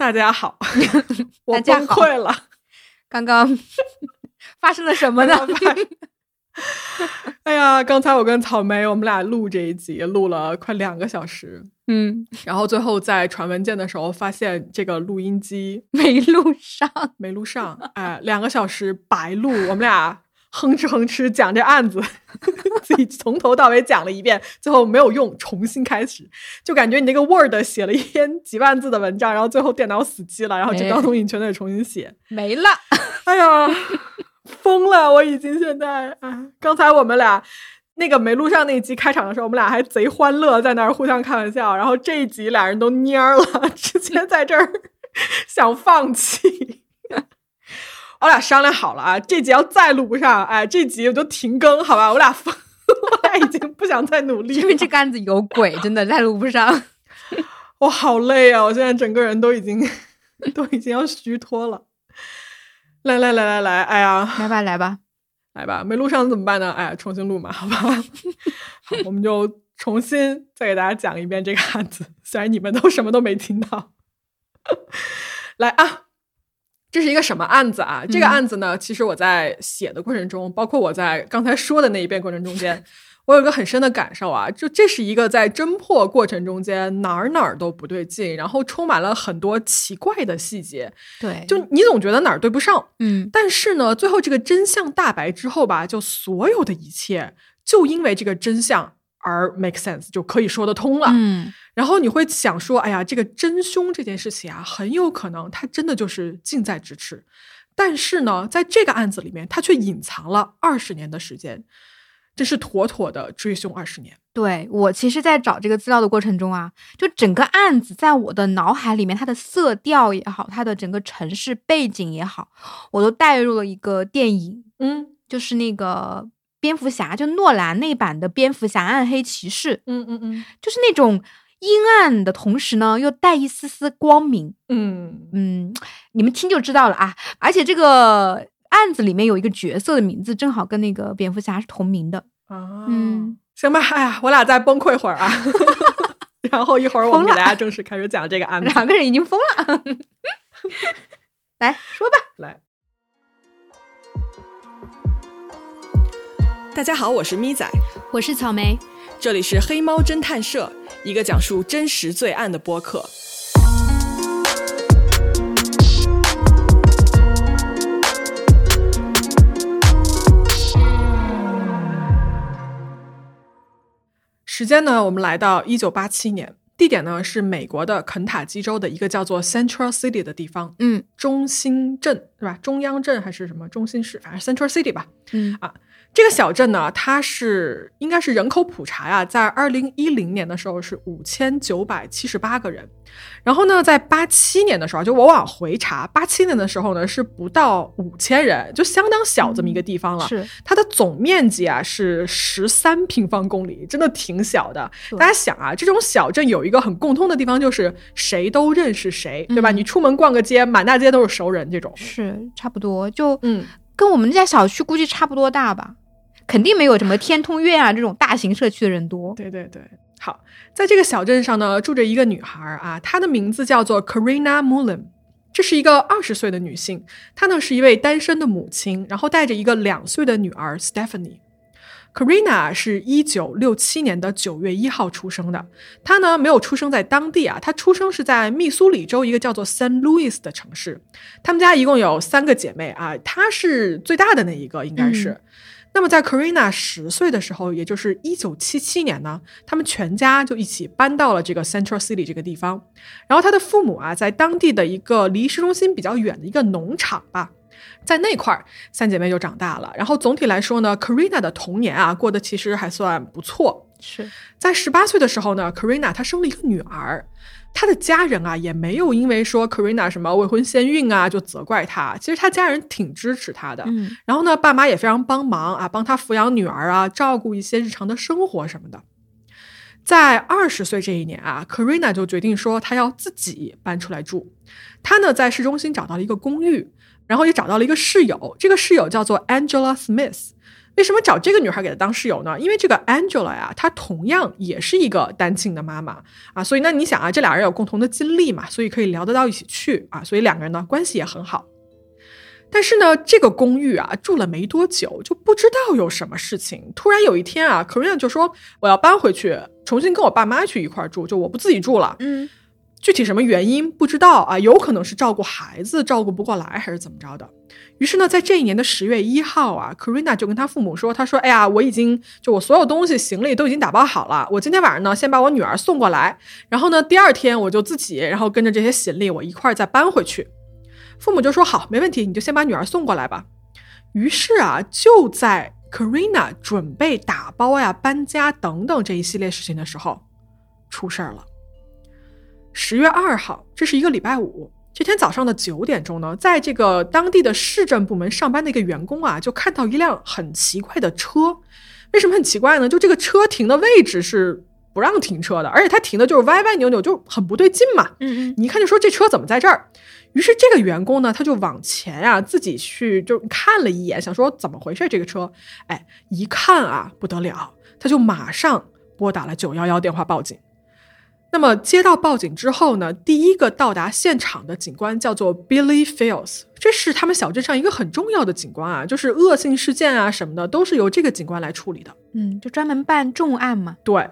大家好，我崩溃了。刚刚 发生了什么呢？哎呀，刚才我跟草莓我们俩录这一集，录了快两个小时，嗯，然后最后在传文件的时候发现这个录音机没录上。没录上，哎，两个小时白录，我们俩哼哧哼哧讲这案子，自己从头到尾讲了一遍，最后没有用，重新开始，就感觉你那个 Word 写了一篇几万字的文章，然后最后电脑死机了，然后整张哎东西全得重新写。没了，哎呀，疯了！我已经现在啊，刚才我们俩那个没录上那一集开场的时候，我们俩还贼欢乐，在那儿互相开玩笑。然后这一集俩人都蔫儿了，直接在这儿 想放弃。我俩商量好了啊，这集要再录不上，哎，这集我就停更，好吧？我俩疯，我俩已经不想再努力了。因为这个案子有鬼，真的再录不上。我好累啊！我现在整个人都已经 都已经要虚脱了。来来来来来，哎呀，来吧，来吧，来吧，没录上怎么办呢？哎，重新录嘛，好吧。好，我们就重新再给大家讲一遍这个案子，虽然你们都什么都没听到。来啊，这是一个什么案子啊？这个嗯案子呢，其实我在写的过程中，包括我在刚才说的那一遍过程中间，我有一个很深的感受啊，就这是一个在侦破过程中间哪儿哪儿都不对劲，然后充满了很多奇怪的细节，对，就你总觉得哪儿对不上，嗯，但是呢，最后这个真相大白之后吧，就所有的一切就因为这个真相而 make sense，就可以说得通了。嗯，然后你会想说，哎呀，这个真凶这件事情啊，很有可能他真的就是近在咫尺。但是呢，在这个案子里面，他却隐藏了二十年的时间，这是妥妥的追凶二十年。对我其实，在找这个资料的过程中啊，就整个案子在我的脑海里面，它的色调也好，它的整个城市背景也好，我都带入了一个电影，嗯就是那个蝙蝠侠，就诺兰那版的《蝙蝠侠：暗黑骑士》，嗯嗯嗯就是那种阴暗的同时呢，又带一丝丝光明。嗯，嗯，你们听就知道了啊。而且这个案子里面有一个角色的名字，正好跟那个蝙蝠侠是同名的。啊，嗯，行吧，哎呀，我俩再崩溃会儿啊。然后一会儿我们给大家正式开始讲这个案子。两个人已经疯了。来说吧，来，大家好，我是咪仔，我是草莓。这里是黑猫侦探社，一个讲述真实罪案的播客。时间呢，我们来到一九八七年，地点呢是美国的肯塔基州的一个叫做 Central City 的地方，嗯中心镇是吧？中央镇还是什么中心市？反正 Central City 吧。嗯这个小镇呢，它是应该是人口普查呀，在二零一零年的时候是五千九百七十八个人，然后呢，在八七年的时候，就我往回查，八七年的时候呢是不到五千人，就相当小这么一个地方了。是它的总面积啊是十三平方公里，真的挺小的。大家想啊，这种小镇有一个很共通的地方，就是谁都认识谁，对吧？嗯你出门逛个街，满大街都是熟人，这种。是差不多，就嗯，跟我们家小区估计差不多大吧。肯定没有什么天通苑啊这种大型社区的人多。对对对，好，在这个小镇上呢，住着一个女孩儿啊，她的名字叫做 Karina Mullen。这是一个二十岁的女性，她呢是一位单身的母亲，然后带着一个两岁的女儿 Stephanie。Karina 是一九六七年的九月一号出生的，她呢没有出生在当地啊，她出生是在密苏里州一个叫做 San Luis 的城市。他们家一共有三个姐妹啊，她是最大的那一个，应该是。嗯那么在 Karina 十岁的时候，也就是一九七七年呢，他们全家就一起搬到了这个 Central City 这个地方。然后他的父母啊，在当地的一个离市中心比较远的一个农场吧，在那块儿，三姐妹就长大了。然后总体来说呢，Karina 的童年啊，过得其实还算不错。是，在十八岁的时候呢，Karina 她生了一个女儿，她的家人啊也没有因为说 Karina 什么未婚先孕啊就责怪她，其实她家人挺支持她的。嗯然后呢，爸妈也非常帮忙啊，帮她抚养女儿啊，照顾一些日常的生活什么的。在二十岁这一年啊，Karina 就决定说她要自己搬出来住。她呢在市中心找到了一个公寓，然后也找到了一个室友，这个室友叫做 Angela Smith。为什么找这个女孩给她当室友呢？因为这个 Angela 呀，她同样也是一个单亲的妈妈啊，所以那你想啊，这俩人有共同的经历嘛，所以可以聊得到一起去啊，所以两个人呢关系也很好。但是呢，这个公寓啊住了没多久，就不知道有什么事情。突然有一天啊 k a r i n 就说我要搬回去，重新跟我爸妈去一块住，就我不自己住了。嗯，具体什么原因不知道啊，有可能是照顾孩子照顾不过来，还是怎么着的。于是呢，在这一年的十月一号啊 k a r i n a 就跟他父母说，他说：“哎呀，我已经就我所有东西行李都已经打包好了，我今天晚上呢先把我女儿送过来，然后呢第二天我就自己然后跟着这些行李我一块再搬回去。”父母就说好，没问题，你就先把女儿送过来吧。于是啊，就在 Karina 准备打包呀、搬家等等这一系列事情的时候，出事儿了。十月二号，这是一个礼拜五，这天早上的九点钟呢，在这个当地的市政部门上班的一个员工啊，就看到一辆很奇怪的车。为什么很奇怪呢？就这个车停的位置是不让停车的，而且它停的就是歪歪扭扭，就很不对劲嘛。嗯嗯，你一看就说这车怎么在这儿？于是这个员工呢，他就往前啊，自己去就看了一眼，想说怎么回事这个车？哎，一看啊，不得了，他就马上拨打了九幺幺电话报警。那么接到报警之后呢，第一个到达现场的警官叫做 Billy Fields，这是他们小镇上一个很重要的警官啊，就是恶性事件啊什么的都是由这个警官来处理的。嗯，就专门办重案嘛。对。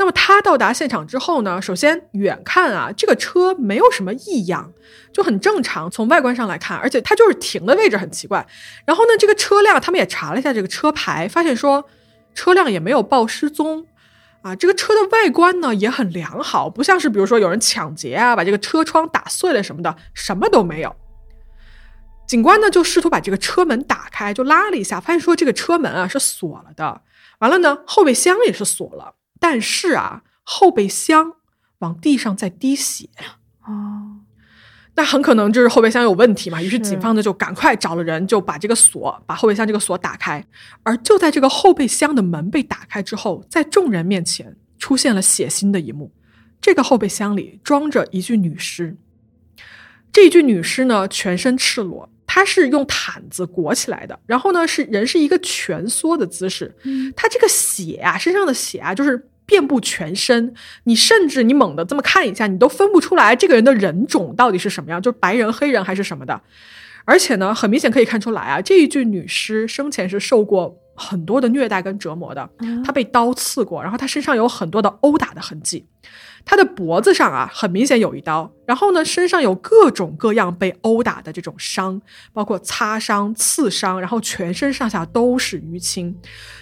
那么他到达现场之后呢，首先远看啊，这个车没有什么异样，就很正常。从外观上来看，而且它就是停的位置很奇怪。然后呢，这个车辆他们也查了一下这个车牌，发现说车辆也没有报失踪啊。这个车的外观呢也很良好，不像是比如说有人抢劫啊，把这个车窗打碎了什么的，什么都没有。警官呢就试图把这个车门打开，就拉了一下，发现说这个车门啊是锁了的。完了呢，后备箱也是锁了。但是啊，后备箱往地上在滴血哦，那很可能就是后备箱有问题嘛。于是警方呢就赶快找了人，就把这个锁，把后备箱这个锁打开。而就在这个后备箱的门被打开之后，在众人面前出现了血腥的一幕。这个后备箱里装着一具女尸，这一具女尸呢全身赤裸，她是用毯子裹起来的，然后呢是人是一个蜷缩的姿势。嗯，她这个血啊，身上的血啊，就是遍布全身。你甚至你猛地这么看一下，你都分不出来这个人的人种到底是什么样，就是白人、黑人还是什么的。而且呢，很明显可以看出来啊，这一具女尸生前是受过很多的虐待跟折磨的。她被刀刺过，然后她身上有很多的殴打的痕迹。他的脖子上啊，很明显有一刀，然后呢，身上有各种各样被殴打的这种伤，包括擦伤、刺伤，然后全身上下都是淤青，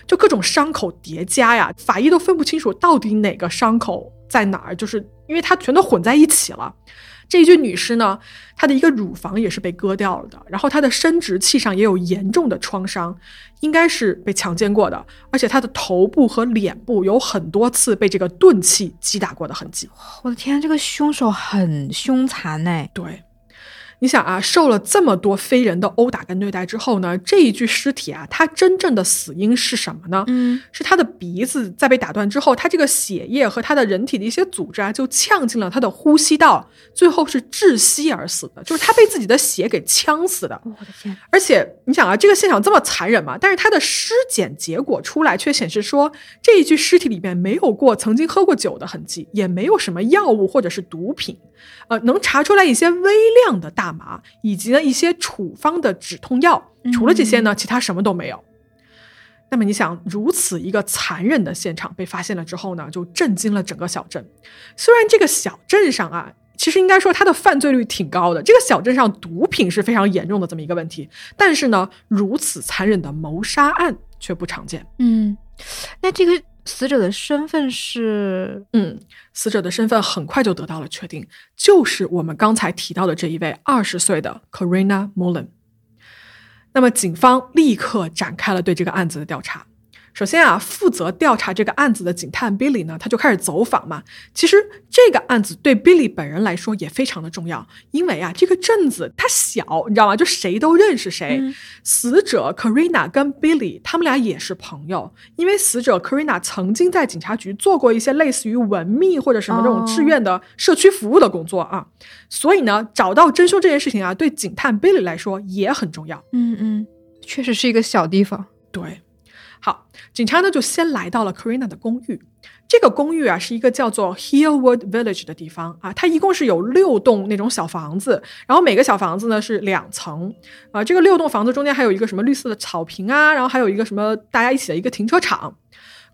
就各种伤口叠加呀，法医都分不清楚到底哪个伤口在哪儿，就是因为它全都混在一起了。这一具女尸呢，她的一个乳房也是被割掉了的，然后她的生殖器上也有严重的创伤，应该是被强奸过的，而且她的头部和脸部有很多次被这个钝器击打过的痕迹。我的天，这个凶手很凶残哎。对，你想啊，受了这么多非人的殴打跟虐待之后呢，这一具尸体啊，它真正的死因是什么呢？嗯，是他的鼻子在被打断之后，他这个血液和他的人体的一些组织啊，就呛进了他的呼吸道，最后是窒息而死的，就是他被自己的血给呛死的。我的天，而且你想啊，这个现场这么残忍嘛？但是他的尸检结果出来却显示说，这一具尸体里面没有过曾经喝过酒的痕迹，也没有什么药物或者是毒品，呃，能查出来一些微量的大麻，以及呢一些处方的止痛药。除了这些呢，其他什么都没有。那么你想，如此一个残忍的现场被发现了之后呢，就震惊了整个小镇。虽然这个小镇上啊，其实应该说它的犯罪率挺高的，这个小镇上毒品是非常严重的这么一个问题，但是呢，如此残忍的谋杀案却不常见。嗯，那这个死者的身份是嗯，死者的身份很快就得到了确定，就是我们刚才提到的这一位二十岁的 Corina Mullen。那么，警方立刻展开了对这个案子的调查。首先啊，负责调查这个案子的警探 Billy 呢，他就开始走访嘛。其实这个案子对 Billy 本人来说也非常的重要，因为啊，这个镇子它小，你知道吗？就谁都认识谁。嗯死者 Karina 跟 Billy 他们俩也是朋友，因为死者 Karina 曾经在警察局做过一些类似于文秘或者什么这种志愿的社区服务的工作啊，所以呢，找到真凶这件事情啊，对警探 Billy 来说也很重要。嗯嗯，确实是一个小地方。对，好，警察呢就先来到了 Karina 的公寓。这个公寓啊是一个叫做 Hillwood Village 的地方啊，它一共是有六栋那种小房子，然后每个小房子呢是两层啊。这个六栋房子中间还有一个什么绿色的草坪啊，然后还有一个什么大家一起的一个停车场。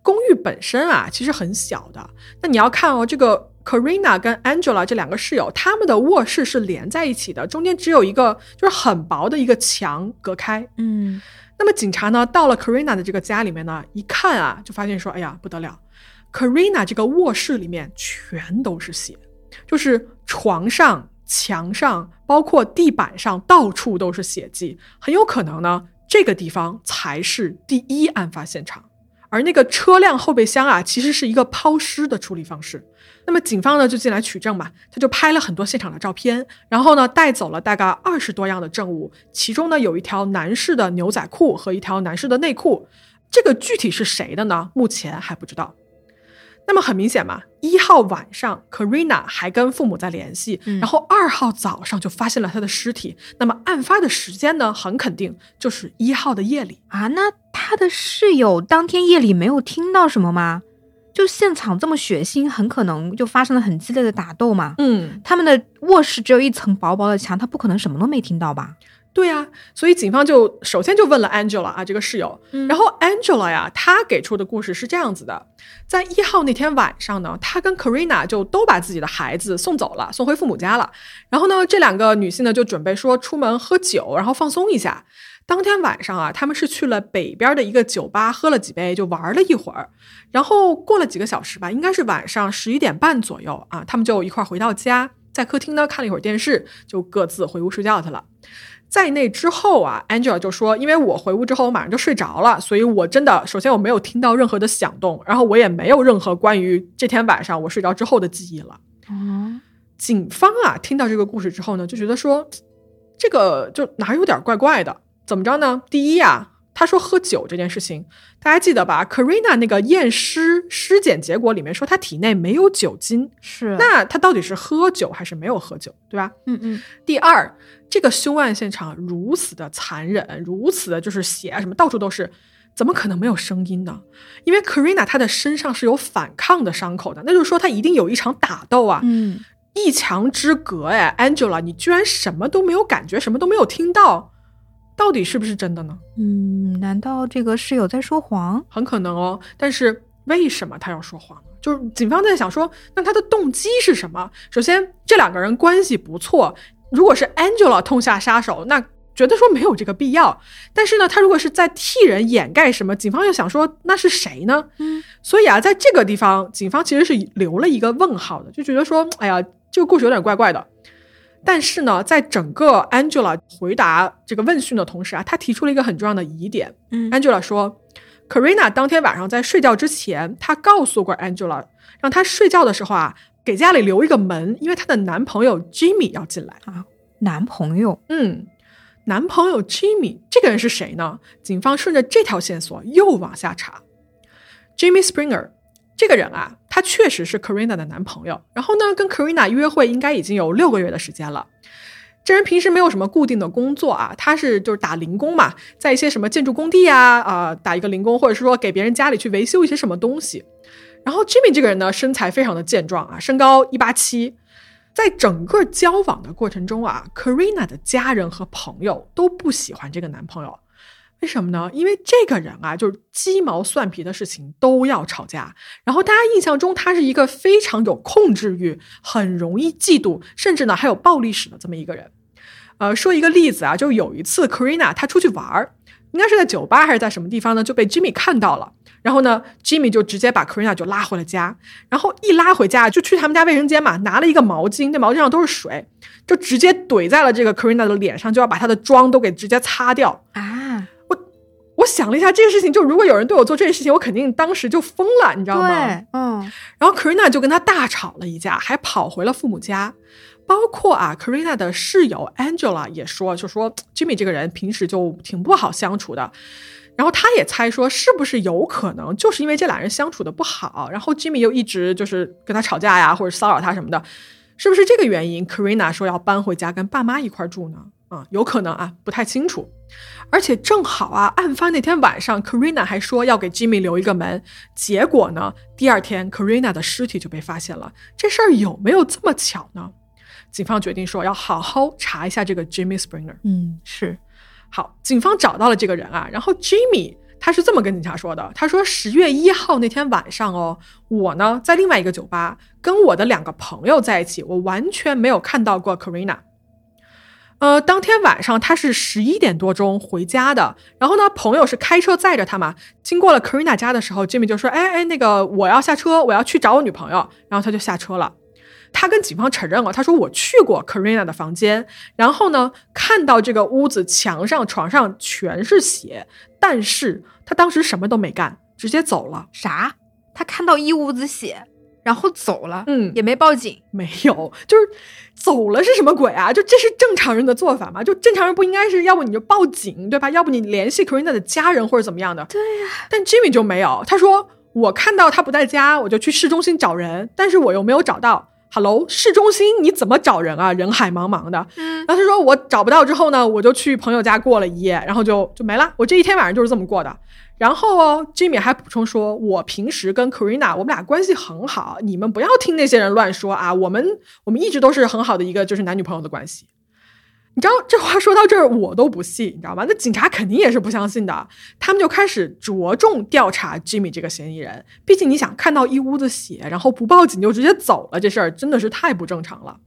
公寓本身啊其实很小的，那你要看哦，这个 Karina 跟 Angela 这两个室友，他们的卧室是连在一起的，中间只有一个就是很薄的一个墙隔开。嗯。那么警察呢，到了 Karina 的这个家里面呢，一看啊，就发现说，哎呀，不得了，Karina 这个卧室里面全都是血，就是床上、墙上，包括地板上，到处都是血迹，很有可能呢，这个地方才是第一案发现场。而那个车辆后备箱啊，其实是一个抛尸的处理方式。那么警方呢就进来取证嘛，他就拍了很多现场的照片，然后呢带走了大概二十多样的证物，其中呢有一条男士的牛仔裤和一条男士的内裤，这个具体是谁的呢？目前还不知道。那么很明显嘛，一号晚上，Karina 还跟父母在联系，然后二号早上就发现了他的尸体。那么案发的时间呢，很肯定就是一号的夜里啊。那他的室友当天夜里没有听到什么吗？就现场这么血腥，很可能就发生了很激烈的打斗嘛。嗯，他们的卧室只有一层薄薄的墙，他不可能什么都没听到吧？对呀，所以警方就首先就问了 Angela 啊，这个室友。然后 Angela 呀，她给出的故事是这样子的：在一号那天晚上呢，她跟 Karina 就都把自己的孩子送走了，送回父母家了。然后呢，这两个女性呢就准备说出门喝酒，然后放松一下。当天晚上啊，他们是去了北边的一个酒吧，喝了几杯，就玩了一会儿。然后过了几个小时吧，应该是晚上十一点半左右啊，他们就一块回到家，在客厅呢看了一会儿电视，就各自回屋睡觉去了。在那之后啊，Angela 就说：“因为我回屋之后，我马上就睡着了，所以我真的首先我没有听到任何的响动，然后我也没有任何关于这天晚上我睡着之后的记忆了。”哦，警方啊，听到这个故事之后呢，就觉得说，这个就哪有点怪怪的？怎么着呢？第一啊，他说喝酒这件事情，大家记得吧？Karina 那个验尸尸检结果里面说他体内没有酒精，是那他到底是喝酒还是没有喝酒，对吧？嗯嗯。第二。这个凶案现场如此的残忍，如此的就是血啊什么到处都是，怎么可能没有声音呢？因为 Karina 她的身上是有反抗的伤口的，那就是说她一定有一场打斗啊。嗯，一墙之隔哎，Angela，你居然什么都没有感觉，什么都没有听到，到底是不是真的呢？嗯，难道这个室友在说谎？很可能哦，但是为什么他要说谎？就是警方在想说，那他的动机是什么？首先，这两个人关系不错。如果是 Angela 痛下杀手，那觉得说没有这个必要。但是呢，他如果是在替人掩盖什么，警方又想说那是谁呢？嗯，所以啊，在这个地方，警方其实是留了一个问号的，就觉得说，哎呀，这个故事有点怪怪的。但是呢，在整个 Angela 回答这个问讯的同时啊，她提出了一个很重要的疑点。嗯，Angela 说，Karina 当天晚上在睡觉之前，她告诉过 Angela，让她睡觉的时候啊。给家里留一个门，因为她的男朋友 Jimmy 要进来啊。男朋友，嗯，男朋友 Jimmy 这个人是谁呢？警方顺着这条线索又往下查。Jimmy Springer 这个人啊，他确实是 Karina 的男朋友。然后呢，跟 Karina 约会应该已经有六个月的时间了。这人平时没有什么固定的工作啊，他是就是打零工嘛，在一些什么建筑工地啊啊打一个零工，或者是说给别人家里去维修一些什么东西。然后 Jimmy 这个人呢，身材非常的健壮啊，身高一八七。在整个交往的过程中啊，Karina 的家人和朋友都不喜欢这个男朋友，为什么呢？因为这个人啊，就是鸡毛蒜皮的事情都要吵架。然后大家印象中他是一个非常有控制欲、很容易嫉妒，甚至呢还有暴力史的这么一个人。呃，说一个例子啊，就有一次 Karina 她出去玩儿。应该是在酒吧还是在什么地方呢？就被 Jimmy 看到了，然后呢，Jimmy 就直接把 Karina 就拉回了家，然后一拉回家就去他们家卫生间嘛，拿了一个毛巾，那毛巾上都是水，就直接怼在了这个 Karina 的脸上，就要把她的妆都给直接擦掉啊！我我想了一下这个事情，就如果有人对我做这件事情，我肯定当时就疯了，你知道吗？对，嗯。然后 Karina 就跟他大吵了一架，还跑回了父母家。包括啊，Karina 的室友 Angela 也说，就说 Jimmy 这个人平时就挺不好相处的。然后他也猜说，是不是有可能就是因为这俩人相处的不好，然后 Jimmy 又一直就是跟他吵架呀，或者骚扰他什么的，是不是这个原因？Karina 说要搬回家跟爸妈一块住呢？啊，有可能啊，不太清楚。而且正好啊，案发那天晚上，Karina 还说要给 Jimmy 留一个门。结果呢，第二天 Karina 的尸体就被发现了。这事儿有没有这么巧呢？警方决定说要好好查一下这个 Jimmy Springer。嗯，是。好，警方找到了这个人啊，然后 Jimmy 他是这么跟警察说的：他说十月一号那天晚上哦，我呢在另外一个酒吧跟我的两个朋友在一起，我完全没有看到过 Karina。呃，当天晚上他是十一点多钟回家的，然后呢，朋友是开车载着他嘛。经过了 Karina 家的时候，Jimmy 就说：“哎哎，那个我要下车，我要去找我女朋友。”然后他就下车了。他跟警方承认了，他说：“我去过 Karina 的房间，然后呢，看到这个屋子墙上、床上全是血，但是他当时什么都没干，直接走了。”啥？他看到一屋子血？然后走了，嗯，也没报警，没有，就是走了是什么鬼啊？就这是正常人的做法吗？就正常人不应该是要不你就报警，对吧？要不你联系 Karina 的家人或者怎么样的？对呀。但 Jimmy 就没有，他说我看到他不在家，我就去市中心找人，但是我又没有找到。Hello，市中心你怎么找人啊？人海茫茫的。嗯。然后他说我找不到之后呢，我就去朋友家过了一夜，然后就就没了。我这一天晚上就是这么过的。然后哦，Jimmy 还补充说：“我平时跟 Karina 我们俩关系很好，你们不要听那些人乱说啊。我们我们一直都是很好的一个就是男女朋友的关系。你知道这话说到这儿我都不信，你知道吗？那警察肯定也是不相信的，他们就开始着重调查 Jimmy 这个嫌疑人。毕竟你想看到一屋子血，然后不报警就直接走了，这事儿真的是太不正常了。”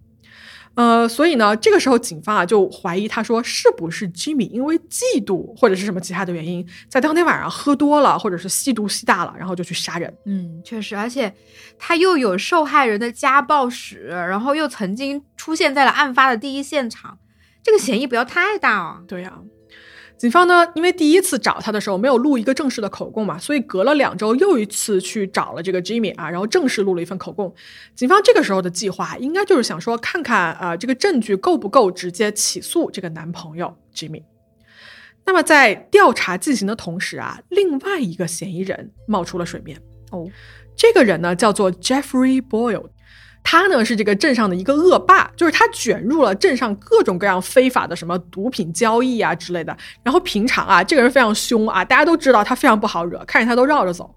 呃，所以呢，这个时候警方啊就怀疑，他说是不是 Jimmy 因为嫉妒或者是什么其他的原因，在当天晚上喝多了，或者是吸毒吸大了，然后就去杀人。嗯，确实，而且他又有受害人的家暴史，然后又曾经出现在了案发的第一现场，这个嫌疑不要太大啊。对呀。警方呢，因为第一次找他的时候没有录一个正式的口供嘛，所以隔了两周又一次去找了这个 Jimmy 啊，然后正式录了一份口供。警方这个时候的计划应该就是想说，看看啊这个证据够不够直接起诉这个男朋友 Jimmy。那么在调查进行的同时啊，另外一个嫌疑人冒出了水面哦，这个人呢叫做 Jeffrey Boyle。他呢是这个镇上的一个恶霸，就是他卷入了镇上各种各样非法的什么毒品交易啊之类的。然后平常啊，这个人非常凶啊，大家都知道他非常不好惹，看见他都绕着走。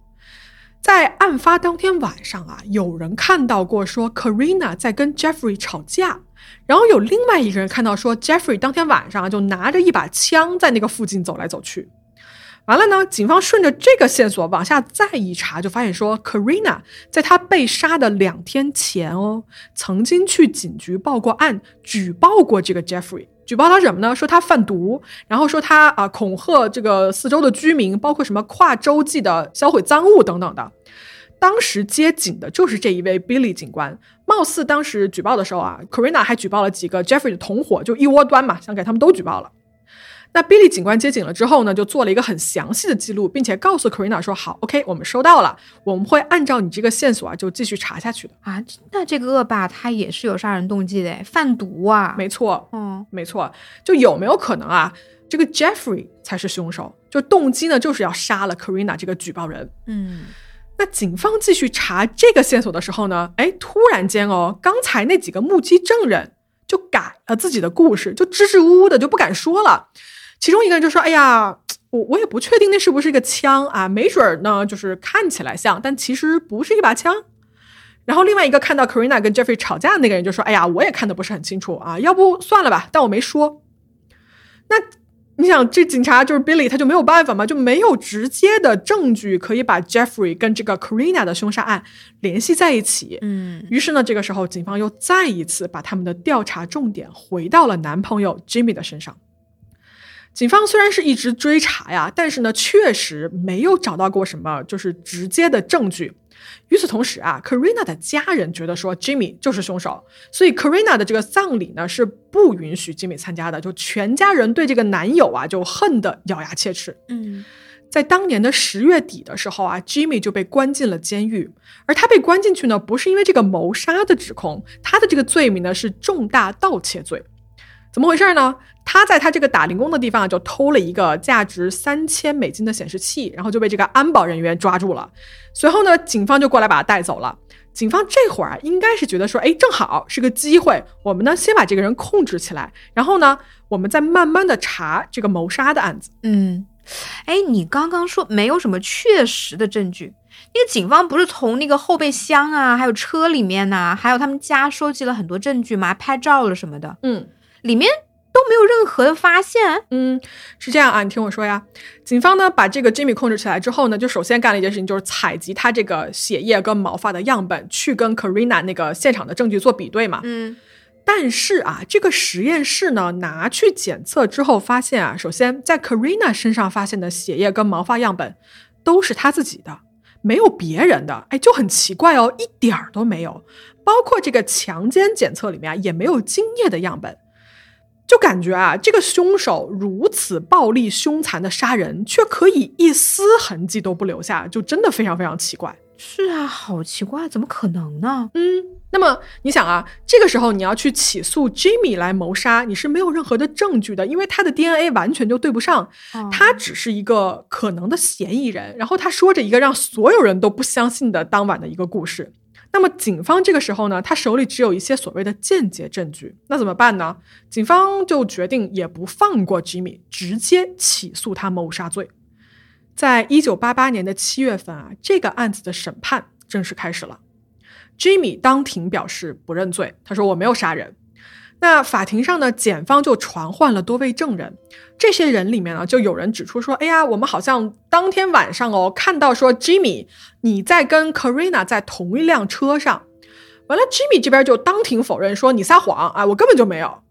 在案发当天晚上啊，有人看到过说 Karina 在跟 Jeffrey 吵架，然后有另外一个人看到说 Jeffrey 当天晚上就拿着一把枪在那个附近走来走去。完了呢，警方顺着这个线索往下再一查，就发现说，Karina 在她被杀的两天前哦，曾经去警局报过案，举报过这个 Jeffrey，举报他什么呢？说他贩毒，然后说他啊恐吓这个四周的居民，包括什么跨洲际的销毁赃物等等的。当时接警的就是这一位 Billy 警官，貌似当时举报的时候啊，Karina 还举报了几个 Jeffrey 的同伙，就一窝端嘛，想给他们都举报了。那 Billy 警官接警了之后呢，就做了一个很详细的记录，并且告诉 Carina 说：“好，OK，我们收到了，我们会按照你这个线索啊，就继续查下去的啊。”那这个恶霸他也是有杀人动机的，贩毒啊？没错，嗯，没错。就有没有可能啊，这个 Jeffrey 才是凶手？就动机呢，就是要杀了 Carina 这个举报人。嗯，那警方继续查这个线索的时候呢，哎，突然间哦，刚才那几个目击证人就改了自己的故事，就支支吾吾的就不敢说了。其中一个人就说：“哎呀，我我也不确定那是不是一个枪啊，没准儿呢，就是看起来像，但其实不是一把枪。”然后另外一个看到 Karina 跟 Jeffrey 吵架的那个人就说：“哎呀，我也看的不是很清楚啊，要不算了吧，但我没说。”那你想，这警察就是 Billy，他就没有办法嘛，就没有直接的证据可以把 Jeffrey 跟这个 Karina 的凶杀案联系在一起。嗯，于是呢，这个时候警方又再一次把他们的调查重点回到了男朋友 Jimmy 的身上。警方虽然是一直追查呀，但是呢，确实没有找到过什么就是直接的证据。与此同时啊，Karina 的家人觉得说 Jimmy 就是凶手，所以 Karina 的这个葬礼呢是不允许 Jimmy 参加的。就全家人对这个男友啊就恨得咬牙切齿。嗯，在当年的十月底的时候啊，Jimmy 就被关进了监狱。而他被关进去呢，不是因为这个谋杀的指控，他的这个罪名呢是重大盗窃罪。怎么回事呢？他在他这个打零工的地方就偷了一个价值三千美金的显示器，然后就被这个安保人员抓住了。随后呢，警方就过来把他带走了。警方这会儿啊，应该是觉得说，哎，正好是个机会，我们呢先把这个人控制起来，然后呢，我们再慢慢的查这个谋杀的案子。嗯，哎，你刚刚说没有什么确实的证据，那个警方不是从那个后备箱啊，还有车里面呐、还有他们家收集了很多证据吗？拍照了什么的，嗯。里面都没有任何的发现。嗯，是这样啊，你听我说呀。警方呢把这个 Jimmy 控制起来之后呢，就首先干了一件事情，就是采集他这个血液跟毛发的样本，去跟 Karina 那个现场的证据做比对嘛。嗯但是啊，这个实验室呢拿去检测之后，发现啊，首先在 Karina 身上发现的血液跟毛发样本都是他自己的，没有别人的，哎，就很奇怪哦，一点儿都没有。包括这个强奸检测里面啊，也没有精液的样本。就感觉啊，这个凶手如此暴力凶残的杀人，却可以一丝痕迹都不留下，就真的非常非常奇怪。是啊，好奇怪，怎么可能呢？嗯，那么你想啊，这个时候你要去起诉 Jimmy 来谋杀，你是没有任何的证据的，因为他的 DNA 完全就对不上，哦他只是一个可能的嫌疑人。然后他说着一个让所有人都不相信的当晚的一个故事。那么警方这个时候呢，他手里只有一些所谓的间接证据，那怎么办呢？警方就决定也不放过 Jimmy，直接起诉他谋杀罪。在一九八八年的七月份啊，这个案子的审判正式开始了。Jimmy 当庭表示不认罪，他说我没有杀人。那法庭上呢，检方就传唤了多位证人，这些人里面呢，就有人指出说，哎呀，我们好像当天晚上哦，看到说 Jimmy 你在跟 Karina 在同一辆车上，完了 Jimmy 这边就当庭否认说你撒谎啊，我根本就没有。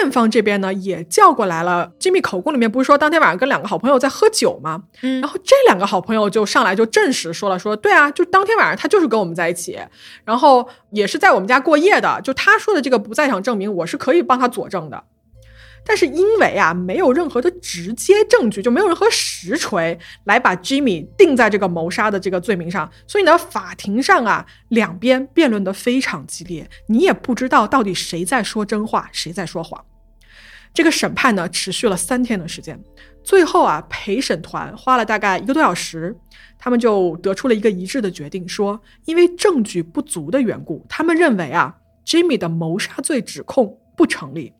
辩方这边呢也叫过来了，Jimmy 口供里面不是说当天晚上跟两个好朋友在喝酒吗？嗯然后这两个好朋友就上来就证实说了说，对啊，就当天晚上他就是跟我们在一起，然后也是在我们家过夜的。就他说的这个不在场证明，我是可以帮他佐证的。但是因为啊没有任何的直接证据，就没有任何实锤来把 Jimmy 定在这个谋杀的这个罪名上，所以呢，法庭上啊两边辩论的非常激烈，你也不知道到底谁在说真话，谁在说谎。这个审判呢持续了三天的时间，最后啊陪审团花了大概一个多小时，他们就得出了一个一致的决定，说因为证据不足的缘故，他们认为啊 Jimmy 的谋杀罪指控不成立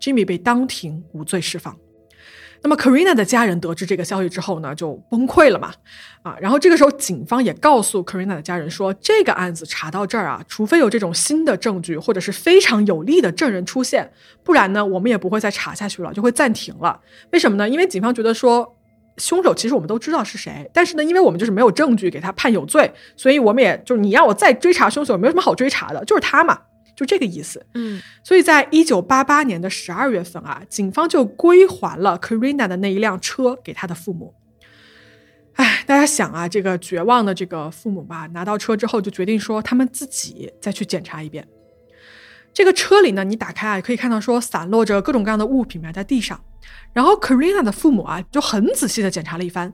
，Jimmy 被当庭无罪释放。那么 Karina 的家人得知这个消息之后呢，就崩溃了嘛，啊，然后这个时候警方也告诉 Karina 的家人说，这个案子查到这儿啊，除非有这种新的证据或者是非常有力的证人出现，不然呢，我们也不会再查下去了，就会暂停了。为什么呢？因为警方觉得说。凶手其实我们都知道是谁，但是呢，因为我们就是没有证据给他判有罪，所以我们也就是你让我再追查凶手，没有什么好追查的，就是他嘛，就这个意思。嗯所以在一九八八年的十二月份啊，警方就归还了 Karina 的那一辆车给他的父母。哎，大家想啊，这个绝望的这个父母吧，拿到车之后就决定说，他们自己再去检查一遍。这个车里呢，你打开啊，可以看到说散落着各种各样的物品埋在地上。然后 Karina 的父母啊，就很仔细的检查了一番，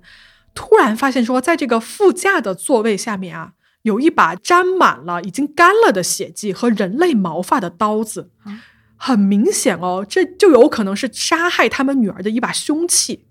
突然发现说，在这个副驾的座位下面啊，有一把沾满了已经干了的血迹和人类毛发的刀子啊，很明显哦，这就有可能是杀害他们女儿的一把凶器。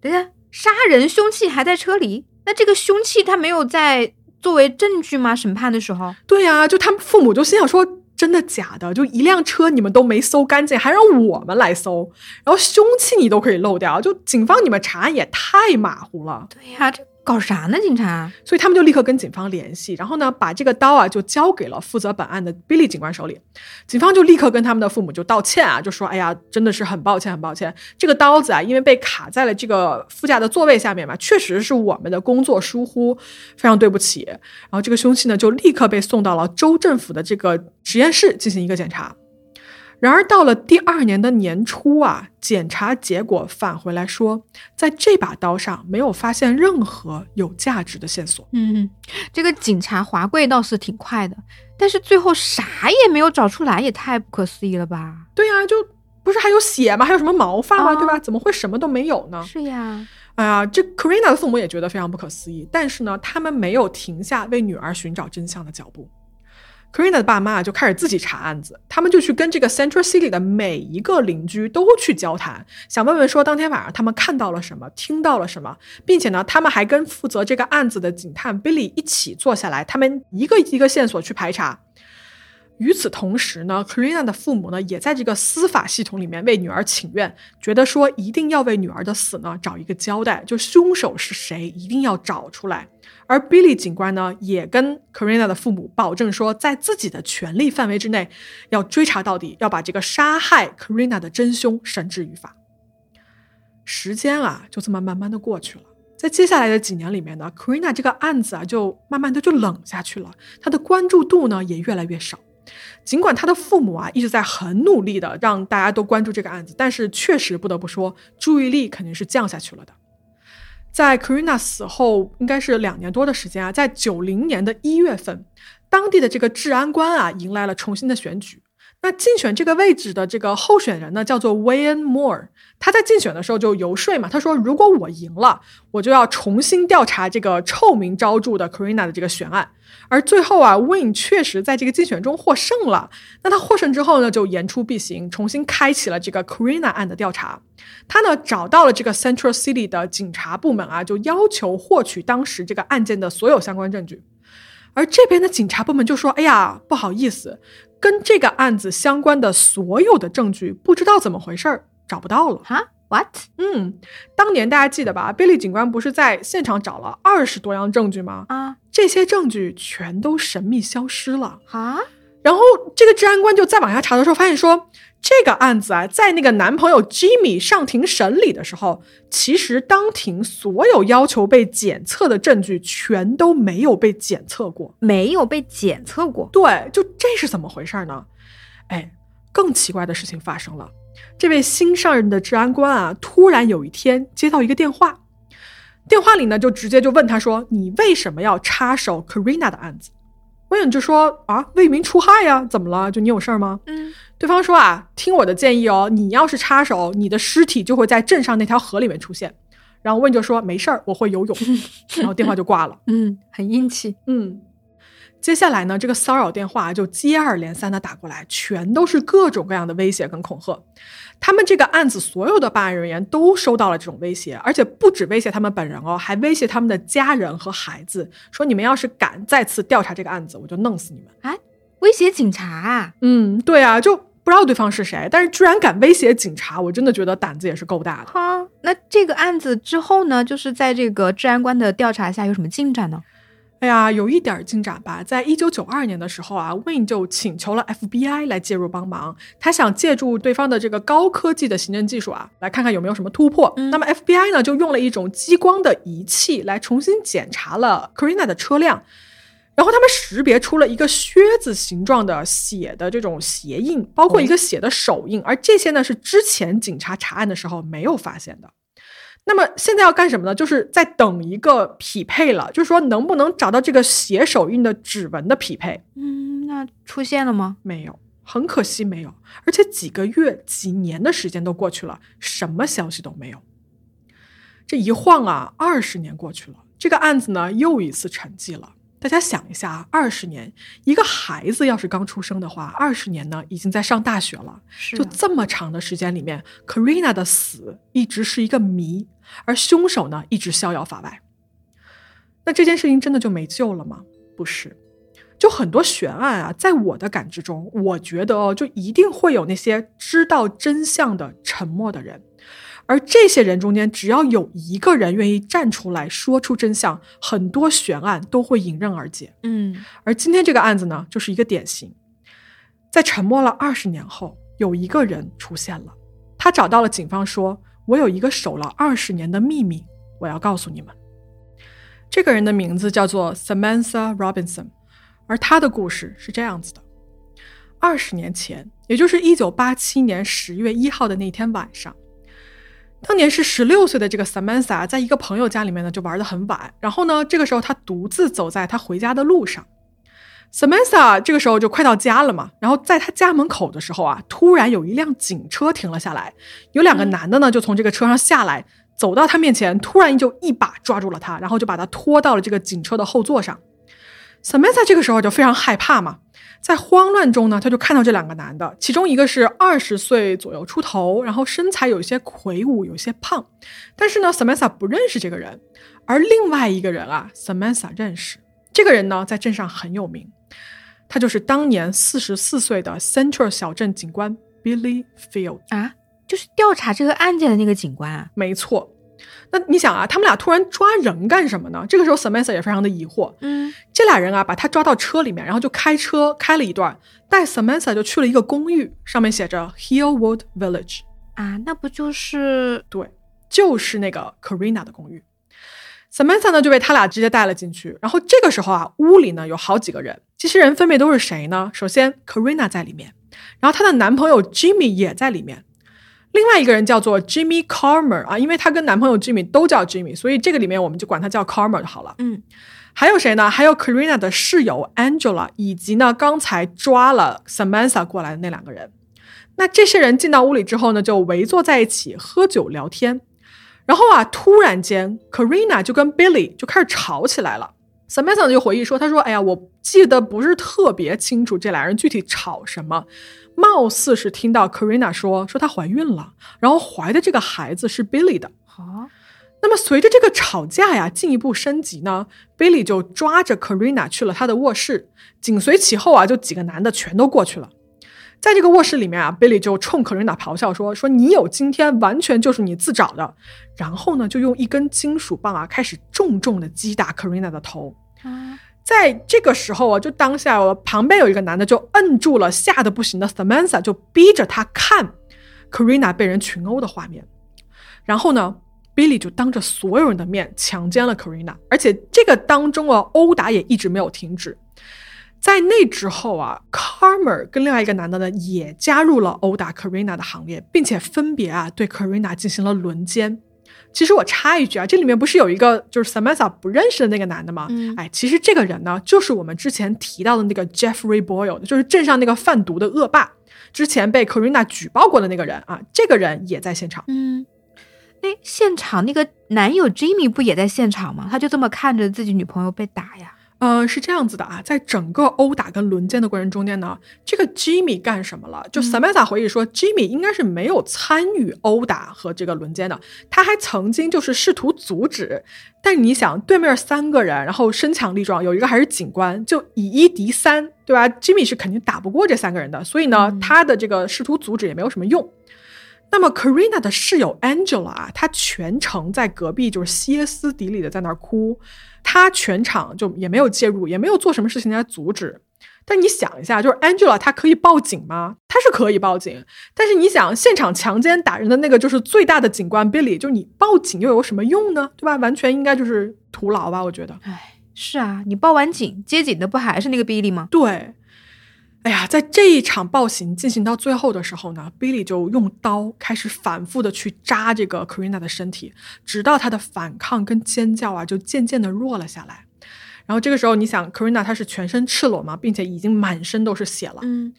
等一下，杀人凶器还在车里，那这个凶器他没有在作为证据吗？审判的时候，对呀、就他们父母就心想说。真的假的？就一辆车你们都没搜干净，还让我们来搜，然后凶器你都可以漏掉，就警方你们查案也太马虎了。对呀、这搞啥呢？警察？所以他们就立刻跟警方联系，然后呢，把这个刀啊就交给了负责本案的 Billy 警官手里。警方就立刻跟他们的父母就道歉啊，就说：“哎呀，真的是很抱歉，很抱歉，这个刀子啊，因为被卡在了这个副驾的座位下面嘛，确实是我们的工作疏忽，非常对不起。”然后这个凶器呢，就立刻被送到了州政府的这个实验室进行一个检查。然而到了第二年的年初啊，检查结果返回来说，在这把刀上没有发现任何有价值的线索。嗯，这个警察华贵倒是挺快的，但是最后啥也没有找出来，也太不可思议了吧？对呀、就不是还有血吗？还有什么毛发吗？哦对吧？怎么会什么都没有呢？是呀，哎呀，这 Karina 的父母也觉得非常不可思议，但是呢，他们没有停下为女儿寻找真相的脚步。Karina 的爸妈就开始自己查案子，他们就去跟这个 Central City 的每一个邻居都去交谈，想问问说当天晚上他们看到了什么，听到了什么，并且呢，他们还跟负责这个案子的警探 Billy 一起坐下来，他们一个一个线索去排查。与此同时呢，Karina 的父母呢也在这个司法系统里面为女儿请愿，觉得说一定要为女儿的死呢找一个交代，就凶手是谁一定要找出来。而 Billy 警官呢也跟 Karina 的父母保证说，在自己的权力范围之内，要追查到底，要把这个杀害 Karina 的真凶绳之于法。时间啊就这么慢慢的过去了，在接下来的几年里面呢，Karina 这个案子啊就慢慢的就冷下去了，它的关注度呢也越来越少。尽管他的父母啊一直在很努力的让大家都关注这个案子，但是确实不得不说，注意力肯定是降下去了的。在 Karina 死后，应该是两年多的时间啊，在九零年的一月份，当地的这个治安官啊迎来了重新的选举。那竞选这个位置的这个候选人呢，叫做 Wayne Moore。他在竞选的时候就游说嘛，他说如果我赢了，我就要重新调查这个臭名昭著的 Karina 的这个悬案。而最后啊，Wayne 确实在这个竞选中获胜了。那他获胜之后呢，就言出必行，重新开启了这个 Karina 案的调查。他呢找到了这个 Central City 的警察部门啊，就要求获取当时这个案件的所有相关证据。而这边的警察部门就说：“哎呀，不好意思。”跟这个案子相关的所有的证据，不知道怎么回事儿找不到了哈？What？嗯，当年大家记得吧？贝利警官不是在现场找了二十多样证据吗？啊，这些证据全都神秘消失了啊！然后这个治安官就再往下查的时候，发现说。这个案子啊，在那个男朋友 Jimmy 上庭审理的时候，其实当庭所有要求被检测的证据全都没有被检测过，没有被检测过。对，就这是怎么回事呢？哎，更奇怪的事情发生了，这位新上任的治安官啊，突然有一天接到一个电话，电话里呢就直接就问他说：“你为什么要插手 Karina 的案子？”威廉就说：“啊，为民除害呀，怎么了？就你有事儿吗？”嗯。对方说啊，听我的建议哦，你要是插手，你的尸体就会在镇上那条河里面出现。然后问就说没事儿，我会游泳。然后电话就挂了。嗯，很硬气。嗯，接下来呢，这个骚扰电话就接二连三的打过来，全都是各种各样的威胁跟恐吓。他们这个案子所有的办案人员都收到了这种威胁，而且不止威胁他们本人哦，还威胁他们的家人和孩子，说你们要是敢再次调查这个案子，我就弄死你们。啊，威胁警察啊？嗯，对啊，就。不知道对方是谁，但是居然敢威胁警察，我真的觉得胆子也是够大的。哈，那这个案子之后呢？就是在这个治安官的调查下有什么进展呢？哎呀，有一点进展吧。在一九九二年的时候啊，Wayne 就请求了 FBI 来介入帮忙，他想借助对方的这个高科技的行政技术啊，来看看有没有什么突破。那么 FBI 呢，就用了一种激光的仪器来重新检查了 Karina 的车辆。然后他们识别出了一个靴子形状的血的这种鞋印，包括一个血的手印，而这些呢是之前警察查案的时候没有发现的。那么现在要干什么呢？就是在等一个匹配了，就是说能不能找到这个血手印的指纹的匹配？嗯，那出现了吗？没有，很可惜没有。而且几个月、几年的时间都过去了，什么消息都没有。这一晃啊，二十年过去了，这个案子呢又一次沉寂了。大家想一下，二十年，一个孩子要是刚出生的话，二十年呢，已经在上大学了。就这么长的时间里面，Karina 的死一直是一个谜，而凶手呢，一直逍遥法外。那这件事情真的就没救了吗？不是，就很多悬案啊，在我的感知中，我觉得哦，就一定会有那些知道真相的沉默的人。而这些人中间，只要有一个人愿意站出来说出真相，很多悬案都会迎刃而解。嗯，而今天这个案子呢，就是一个典型。在沉默了二十年后，有一个人出现了，他找到了警方，说：“我有一个守了二十年的秘密，我要告诉你们。”这个人的名字叫做 Samantha Robinson，而他的故事是这样子的：二十年前，也就是一九八七年十月一号的那天晚上。当年是十六岁的这个 Samantha，在一个朋友家里面呢，就玩的很晚。然后呢，这个时候她独自走在她回家的路上。Samantha 这个时候就快到家了嘛。然后在她家门口的时候啊，突然有一辆警车停了下来，有两个男的呢就从这个车上下来，走到她面前，突然就一把抓住了她，然后就把她拖到了这个警车的后座上。Samantha 这个时候就非常害怕嘛。在慌乱中呢，他就看到这两个男的，其中一个是二十岁左右出头，然后身材有些魁梧，有些胖。但是呢，Samantha 不认识这个人，而另外一个人啊，Samantha 认识。这个人呢，在镇上很有名，他就是当年四十四岁的 Central 小镇警官 Billy Field 啊，就是调查这个案件的那个警官啊。没错。那你想啊，他们俩突然抓人干什么呢？这个时候，Samantha 也非常的疑惑。嗯，这俩人啊，把他抓到车里面，然后就开车开了一段，带 Samantha 就去了一个公寓，上面写着 Hillwood Village。啊，那不就是对，就是那个 Karina 的公寓。Samantha 呢就被他俩直接带了进去。然后这个时候啊，屋里呢有好几个人，这些人分别都是谁呢？首先，Karina 在里面，然后她的男朋友 Jimmy 也在里面。另外一个人叫做 Jimmy Carmer 啊，因为她跟男朋友 Jimmy 都叫 Jimmy，所以这个里面我们就管他叫 Carmer 就好了。嗯，还有谁呢？还有 Karina 的室友 Angela，以及呢刚才抓了 Samantha 过来的那两个人。那这些人进到屋里之后呢，就围坐在一起喝酒聊天。然后啊，突然间 Karina 就跟 Billy 就开始吵起来了。Samantha 就回忆说：“他说，哎呀，我记得不是特别清楚这俩人具体吵什么。”貌似是听到 Karina 说说她怀孕了，然后怀的这个孩子是 Billy 的。好，那么随着这个吵架呀进一步升级呢，Billy 就抓着 Karina 去了他的卧室，紧随其后啊就几个男的全都过去了。在这个卧室里面啊，Billy 就冲 Karina 咆哮说说你有今天完全就是你自找的。然后呢就用一根金属棒啊开始重重的击打 Karina 的头。在这个时候啊，就当下我旁边有一个男的就摁住了吓得不行的 Samantha，就逼着他看 Karina 被人群殴的画面。然后呢，Billy 就当着所有人的面强奸了 Karina，而且这个当中啊，殴打也一直没有停止。在那之后啊，Carmer 跟另外一个男的呢也加入了殴打 Karina 的行列，并且分别啊对 Karina 进行了轮奸。其实我插一句啊，这里面不是有一个就是 Samantha 不认识的那个男的吗？嗯，哎，其实这个人呢，就是我们之前提到的那个 Jeffrey Boyle，就是镇上那个贩毒的恶霸，之前被 Karina 举报过的那个人啊，这个人也在现场。嗯，哎，现场那个男友 Jimmy 不也在现场吗？他就这么看着自己女朋友被打呀。呃，是这样子的啊，在整个殴打跟轮奸的过程中间呢，这个 Jimmy 干什么了？就 Samantha 回忆说，Jimmy 应该是没有参与殴打和这个轮奸的，他还曾经就是试图阻止。但你想，对面三个人，然后身强力壮，有一个还是警官，就以一敌三，对吧？Jimmy 是肯定打不过这三个人的，所以呢，他的这个试图阻止也没有什么用。那么 Karina 的室友 Angela 啊，她全程在隔壁就是歇斯底里的在那儿哭。她全场就也没有介入，也没有做什么事情来阻止。但你想一下，就是 Angela，她可以报警吗？她是可以报警。但是你想，现场强奸打人的那个就是最大的警官 Billy，就你报警又有什么用呢？对吧？完全应该就是徒劳吧？我觉得。唉，是啊，你报完警，接警的不还是那个 Billy 吗？对。哎呀，在这一场暴行进行到最后的时候呢，Billy 就用刀开始反复的去扎这个 Karina 的身体，直到她的反抗跟尖叫啊，就渐渐的弱了下来。然后这个时候，你想，Karina 她是全身赤裸嘛，并且已经满身都是血了。嗯，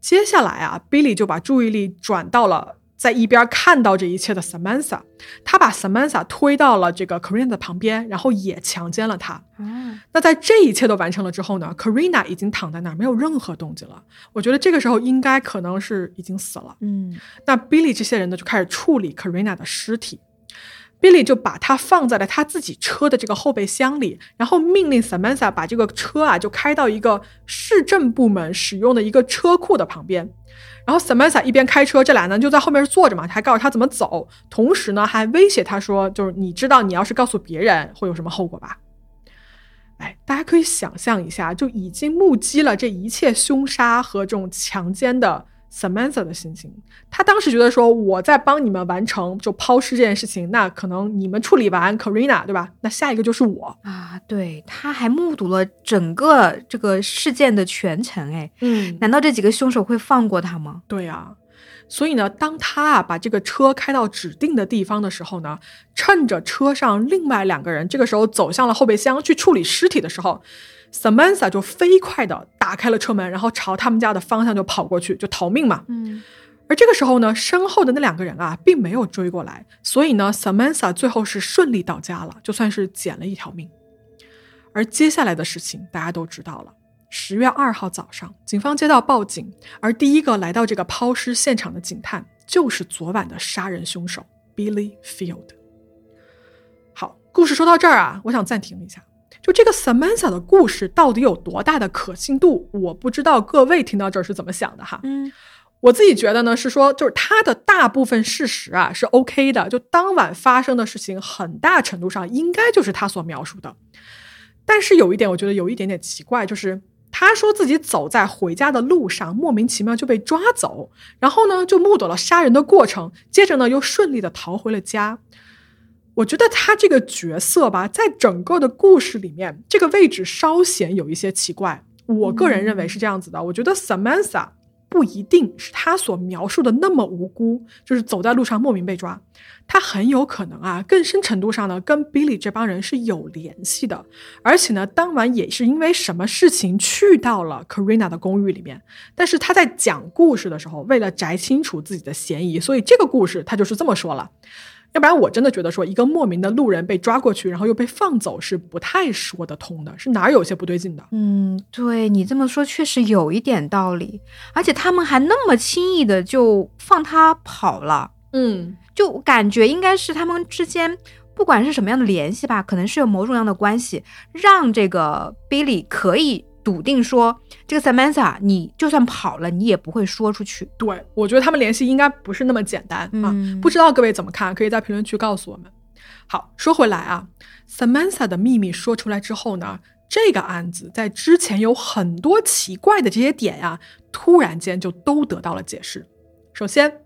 接下来啊，Billy 就把注意力转到了。在一边看到这一切的 Samantha，他把 Samantha 推到了这个 Karina 的旁边，然后也强奸了她。那在这一切都完成了之后呢，Karina 已经躺在那儿，没有任何动静了。我觉得这个时候应该可能是已经死了。嗯，那 Billy 这些人呢就开始处理 Karina 的尸体。Billy 就把它放在了他自己车的这个后备箱里，然后命令 Samantha 把这个车啊就开到一个市政部门使用的一个车库的旁边。然后 Samantha 一边开车，这俩呢就在后面坐着嘛，他还告诉他怎么走，同时呢还威胁他说，就是你知道你要是告诉别人会有什么后果吧？哎，大家可以想象一下，就已经目击了这一切凶杀和这种强奸的。Samantha 的心情，他当时觉得说我在帮你们完成就抛尸这件事情，那可能你们处理完 Karina 对吧？那下一个就是我啊！对，他还目睹了整个这个事件的全程，哎，嗯，难道这几个凶手会放过他吗？对呀，所以呢，当他啊把这个车开到指定的地方的时候呢，趁着车上另外两个人这个时候走向了后备箱去处理尸体的时候。Samantha 就飞快的打开了车门，然后朝他们家的方向就跑过去，就逃命嘛。嗯。而这个时候呢，身后的那两个人啊，并没有追过来，所以呢，Samantha 最后是顺利到家了，就算是捡了一条命。而接下来的事情大家都知道了，十月二号早上，警方接到报警，而第一个来到这个抛尸现场的警探就是昨晚的杀人凶手 Billy Field。好，故事说到这儿啊，我想暂停一下。就这个 Samantha 的故事到底有多大的可信度，我不知道各位听到这儿是怎么想的哈。嗯，我自己觉得呢，是说就是他的大部分事实啊是 OK 的，就当晚发生的事情很大程度上应该就是他所描述的。但是有一点，我觉得有一点点奇怪，就是他说自己走在回家的路上，莫名其妙就被抓走，然后呢就目睹了杀人的过程，接着呢又顺利的逃回了家。我觉得他这个角色吧，在整个的故事里面，这个位置稍显有一些奇怪。我个人认为是这样子的，我觉得 Samantha 不一定是他所描述的那么无辜，就是走在路上莫名被抓。他很有可能啊，更深程度上呢，跟 Billy 这帮人是有联系的，而且呢，当晚也是因为什么事情去到了 Karina 的公寓里面。但是他在讲故事的时候，为了摘清楚自己的嫌疑，所以这个故事他就是这么说了。要不然我真的觉得说一个莫名的路人被抓过去，然后又被放走是不太说得通的，是哪儿有些不对劲的？嗯，对你这么说确实有一点道理，而且他们还那么轻易的就放他跑了，嗯，就感觉应该是他们之间不管是什么样的联系吧，可能是有某种样的关系，让这个 Billy 可以。笃定说，这个 Samantha，你就算跑了，你也不会说出去。对，我觉得他们联系应该不是那么简单啊。不知道各位怎么看？可以在评论区告诉我们。好，说回来啊，Samantha 的秘密说出来之后呢，这个案子在之前有很多奇怪的这些点呀，突然间就都得到了解释。首先。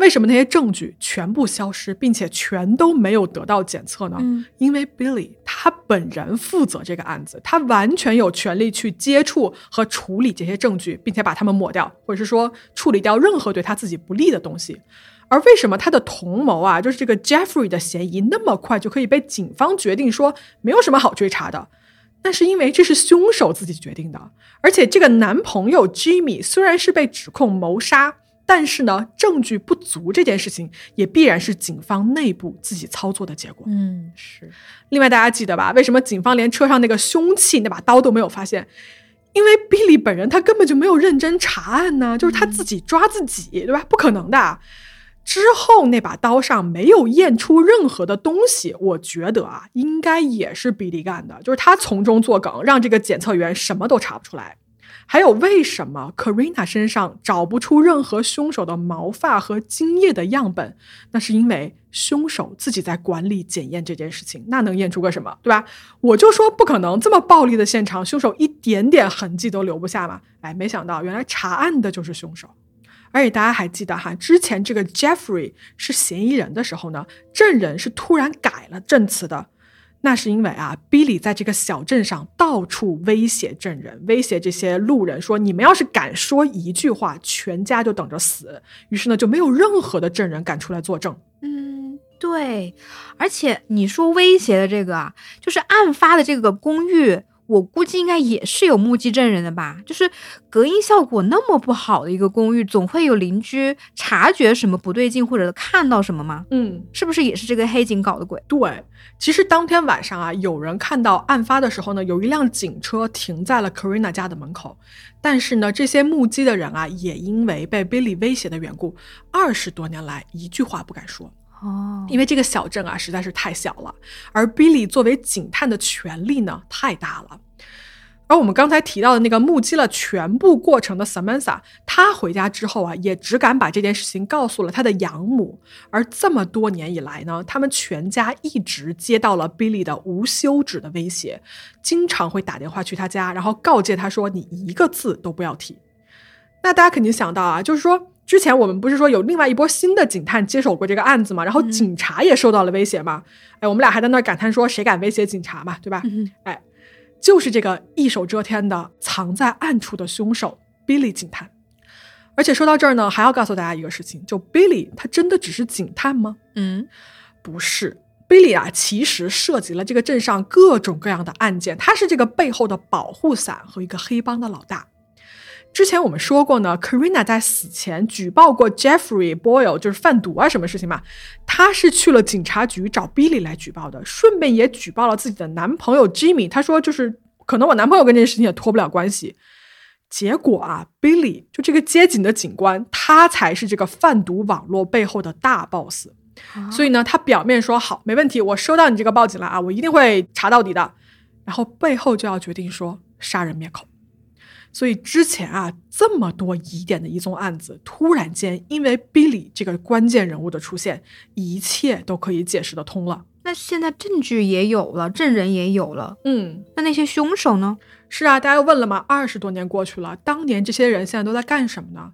为什么那些证据全部消失，并且全都没有得到检测呢？因为 Billy 他本人负责这个案子，他完全有权利去接触和处理这些证据，并且把它们抹掉，或者是说处理掉任何对他自己不利的东西。而为什么他的同谋啊，就是这个 Jeffrey 的嫌疑那么快就可以被警方决定说没有什么好追查的？那是因为这是凶手自己决定的，而且这个男朋友 Jimmy 虽然是被指控谋杀。但是呢，证据不足这件事情也必然是警方内部自己操作的结果。嗯，是。另外，大家记得吧？为什么警方连车上那个凶器那把刀都没有发现？因为 Billy 本人他根本就没有认真查案呢，就是他自己抓自己，对吧？不可能的。之后那把刀上没有验出任何的东西，我觉得啊，应该也是 Billy 干的，就是他从中作梗，让这个检测员什么都查不出来。还有，为什么 Karina 身上找不出任何凶手的毛发和精液的样本？那是因为凶手自己在管理检验这件事情，那能验出个什么，对吧？我就说不可能，这么暴力的现场，凶手一点点痕迹都留不下嘛。哎，没想到原来查案的就是凶手。而且大家还记得哈，之前这个 Jeffrey 是嫌疑人的时候呢，证人是突然改了证词的。那是因为啊，Billy 在这个小镇上到处威胁证人，威胁这些路人说：“你们要是敢说一句话，全家就等着死。”于是呢，就没有任何的证人敢出来作证。嗯，对。而且你说威胁的这个啊，就是案发的这个公寓。我估计应该也是有目击证人的吧，就是隔音效果那么不好的一个公寓，总会有邻居察觉什么不对劲或者看到什么吗？嗯，是不是也是这个黑警搞的鬼？对，其实当天晚上啊，有人看到案发的时候呢，有一辆警车停在了 Karina 家的门口，但是呢，这些目击的人啊，也因为被 Billy 威胁的缘故，二十多年来一句话不敢说。哦，因为这个小镇啊实在是太小了，而 Billy 作为警探的权力呢太大了。而我们刚才提到的那个目击了全部过程的 Samantha，他回家之后啊，也只敢把这件事情告诉了他的养母。而这么多年以来呢，他们全家一直接到了 Billy 的无休止的威胁，经常会打电话去他家，然后告诫他说：“你一个字都不要提。”那大家肯定想到啊，就是说。之前我们不是说有另外一波新的警探接手过这个案子吗？然后警察也受到了威胁吗？哎，我们俩还在那感叹说谁敢威胁警察嘛，对吧？哎，就是这个一手遮天的藏在暗处的凶手 Billy 警探。而且说到这儿呢，还要告诉大家一个事情，就 Billy 他真的只是警探吗？嗯，不是，Billy 啊，其实涉及了这个镇上各种各样的案件，他是这个背后的保护伞和一个黑帮的老大。之前我们说过呢，Karina 在死前举报过 Jeffrey Boyle，就是贩毒啊什么事情嘛。她是去了警察局找 Billy 来举报的，顺便也举报了自己的男朋友 Jimmy。她说就是可能我男朋友跟这件事情也脱不了关系。结果啊，Billy 就这个接警的警官，他才是这个贩毒网络背后的大 boss。所以呢，他表面说好，没问题，我收到你这个报警了啊，我一定会查到底的。然后背后就要决定说杀人灭口。所以之前啊，这么多疑点的一宗案子，突然间因为 Billy 这个关键人物的出现，一切都可以解释得通了。那现在证据也有了，证人也有了，嗯，那那些凶手呢？是啊，大家又问了嘛，二十多年过去了，当年这些人现在都在干什么呢？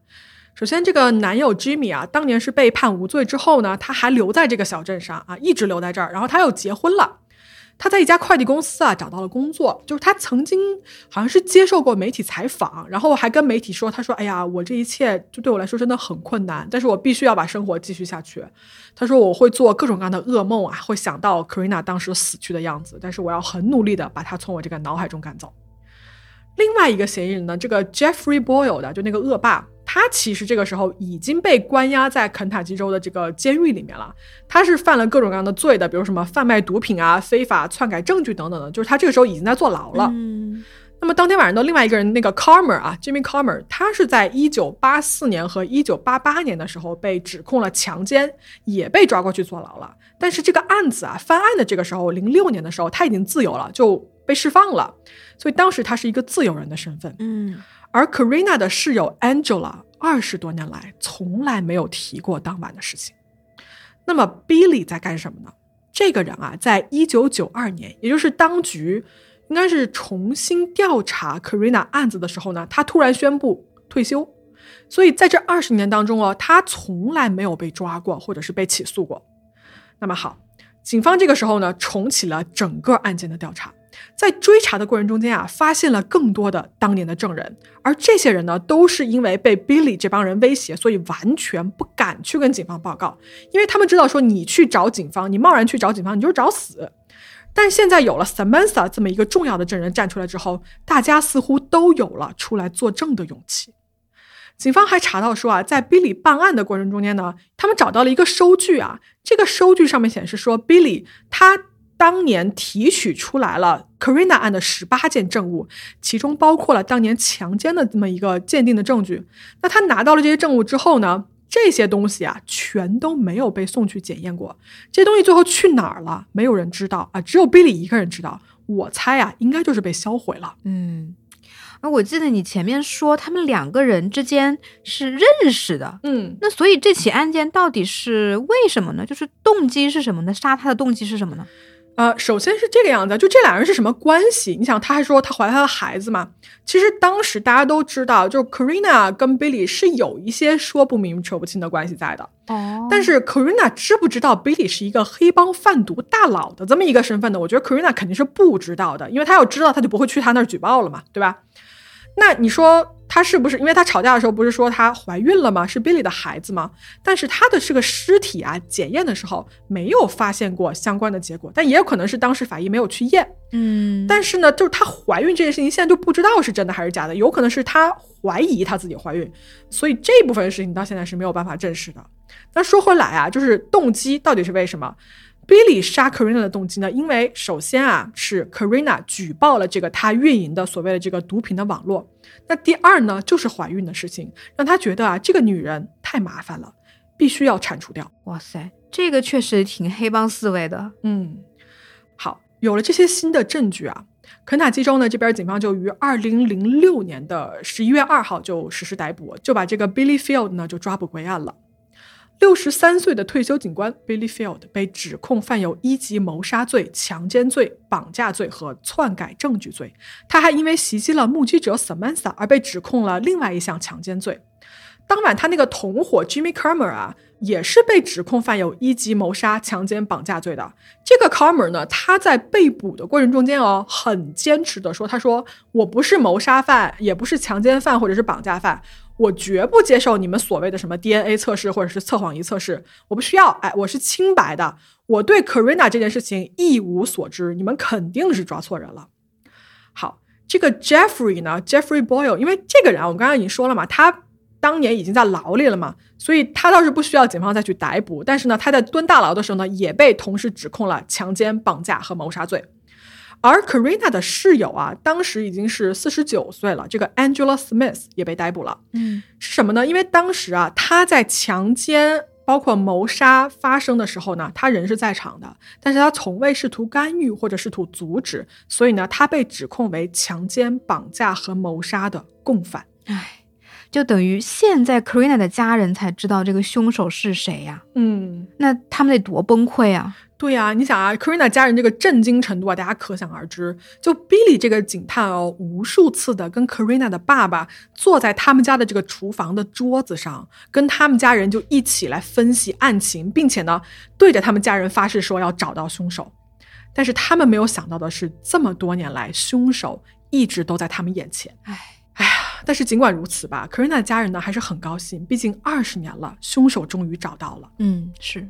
首先，这个男友 Jimmy 啊，当年是被判无罪之后呢，他还留在这个小镇上啊，一直留在这儿，然后他又结婚了。他在一家快递公司啊找到了工作，就是他曾经好像是接受过媒体采访，然后还跟媒体说：“他说，哎呀，我这一切就对我来说真的很困难，但是我必须要把生活继续下去。”他说：“我会做各种各样的噩梦啊，会想到 Karina 当时死去的样子，但是我要很努力的把他从我这个脑海中赶走。”另外一个嫌疑人呢，这个 Jeffrey Boyle 的，就那个恶霸。他其实这个时候已经被关押在肯塔基州的这个监狱里面了。他是犯了各种各样的罪的，比如什么贩卖毒品啊、非法篡改证据等等的。就是他这个时候已经在坐牢了。嗯，那么当天晚上的另外一个人，那个 Carmer 啊，Jimmy Carmer，他是在一九八四年和一九八八年的时候被指控了强奸，也被抓过去坐牢了。但是这个案子啊，翻案的这个时候，零六年的时候他已经自由了，就被释放了。所以当时他是一个自由人的身份。嗯，而 Karina 的室友 Angela。二十多年来从来没有提过当晚的事情。那么 Billy 在干什么呢？这个人啊，在一九九二年，也就是当局应该是重新调查 Karina 案子的时候呢，他突然宣布退休。所以在这二十年当中哦，他从来没有被抓过或者是被起诉过。那么好，警方这个时候呢，重启了整个案件的调查。在追查的过程中间啊，发现了更多的当年的证人，而这些人呢，都是因为被 Billy 这帮人威胁，所以完全不敢去跟警方报告，因为他们知道说你去找警方，你贸然去找警方，你就是找死。但现在有了 Samantha 这么一个重要的证人站出来之后，大家似乎都有了出来作证的勇气。警方还查到说啊，在 Billy 办案的过程中间呢，他们找到了一个收据啊，这个收据上面显示说 Billy 他。当年提取出来了 Karina 案的十八件证物，其中包括了当年强奸的这么一个鉴定的证据。那他拿到了这些证物之后呢？这些东西啊，全都没有被送去检验过。这些东西最后去哪儿了？没有人知道啊，只有 Billy 一个人知道。我猜啊，应该就是被销毁了。嗯，啊，我记得你前面说他们两个人之间是认识的。嗯，那所以这起案件到底是为什么呢？就是动机是什么呢？杀他的动机是什么呢？呃，首先是这个样子，就这俩人是什么关系？你想，他还说他怀他的孩子嘛？其实当时大家都知道，就是 Karina 跟 Billy 是有一些说不明扯不清的关系在的。哦，但是 Karina 知不知道 Billy 是一个黑帮贩毒大佬的这么一个身份呢？我觉得 Karina 肯定是不知道的，因为他要知道，他就不会去他那儿举报了嘛，对吧？那你说？她是不是因为她吵架的时候不是说她怀孕了吗？是 Billy 的孩子吗？但是她的这个尸体啊，检验的时候没有发现过相关的结果，但也有可能是当时法医没有去验。嗯，但是呢，就是她怀孕这件事情现在就不知道是真的还是假的，有可能是她怀疑她自己怀孕，所以这部分事情到现在是没有办法证实的。那说回来啊，就是动机到底是为什么？Billy 杀 Karina 的动机呢？因为首先啊，是 Karina 举报了这个他运营的所谓的这个毒品的网络。那第二呢，就是怀孕的事情，让他觉得啊，这个女人太麻烦了，必须要铲除掉。哇塞，这个确实挺黑帮思维的。嗯，好，有了这些新的证据啊，肯塔基州呢这边警方就于二零零六年的十一月二号就实施逮捕，就把这个 Billy Field 呢就抓捕归案了。六十三岁的退休警官 Billy Field 被指控犯有一级谋杀罪、强奸罪、绑架罪和篡改证据罪。他还因为袭击了目击者 Samantha 而被指控了另外一项强奸罪。当晚，他那个同伙 Jimmy Carmer 啊，也是被指控犯有一级谋杀、强奸、绑架罪的。这个 Carmer 呢，他在被捕的过程中间哦，很坚持的说：“他说我不是谋杀犯，也不是强奸犯，或者是绑架犯。”我绝不接受你们所谓的什么 DNA 测试或者是测谎仪测试，我不需要。哎，我是清白的，我对 Karina 这件事情一无所知，你们肯定是抓错人了。好，这个 Jeffrey 呢，Jeffrey Boyle，因为这个人，我刚刚已经说了嘛，他当年已经在牢里了嘛，所以他倒是不需要警方再去逮捕。但是呢，他在蹲大牢的时候呢，也被同时指控了强奸、绑架和谋杀罪。而 Karina 的室友啊，当时已经是四十九岁了，这个 Angela Smith 也被逮捕了。嗯，是什么呢？因为当时啊，他在强奸包括谋杀发生的时候呢，他人是在场的，但是他从未试图干预或者试图阻止，所以呢，他被指控为强奸、绑架和谋杀的共犯。唉，就等于现在 Karina 的家人才知道这个凶手是谁呀、嗯，那他们得多崩溃啊！对呀、你想啊，Karina 家人这个震惊程度啊，大家可想而知。就 Billy 这个警探哦，无数次的跟 Karina 的爸爸坐在他们家的这个厨房的桌子上，跟他们家人就一起来分析案情，并且呢，对着他们家人发誓说要找到凶手。但是他们没有想到的是，这么多年来，凶手一直都在他们眼前。唉，哎呀，但是尽管如此吧，Karina 的家人呢还是很高兴，毕竟二十年了，凶手终于找到了。嗯，是，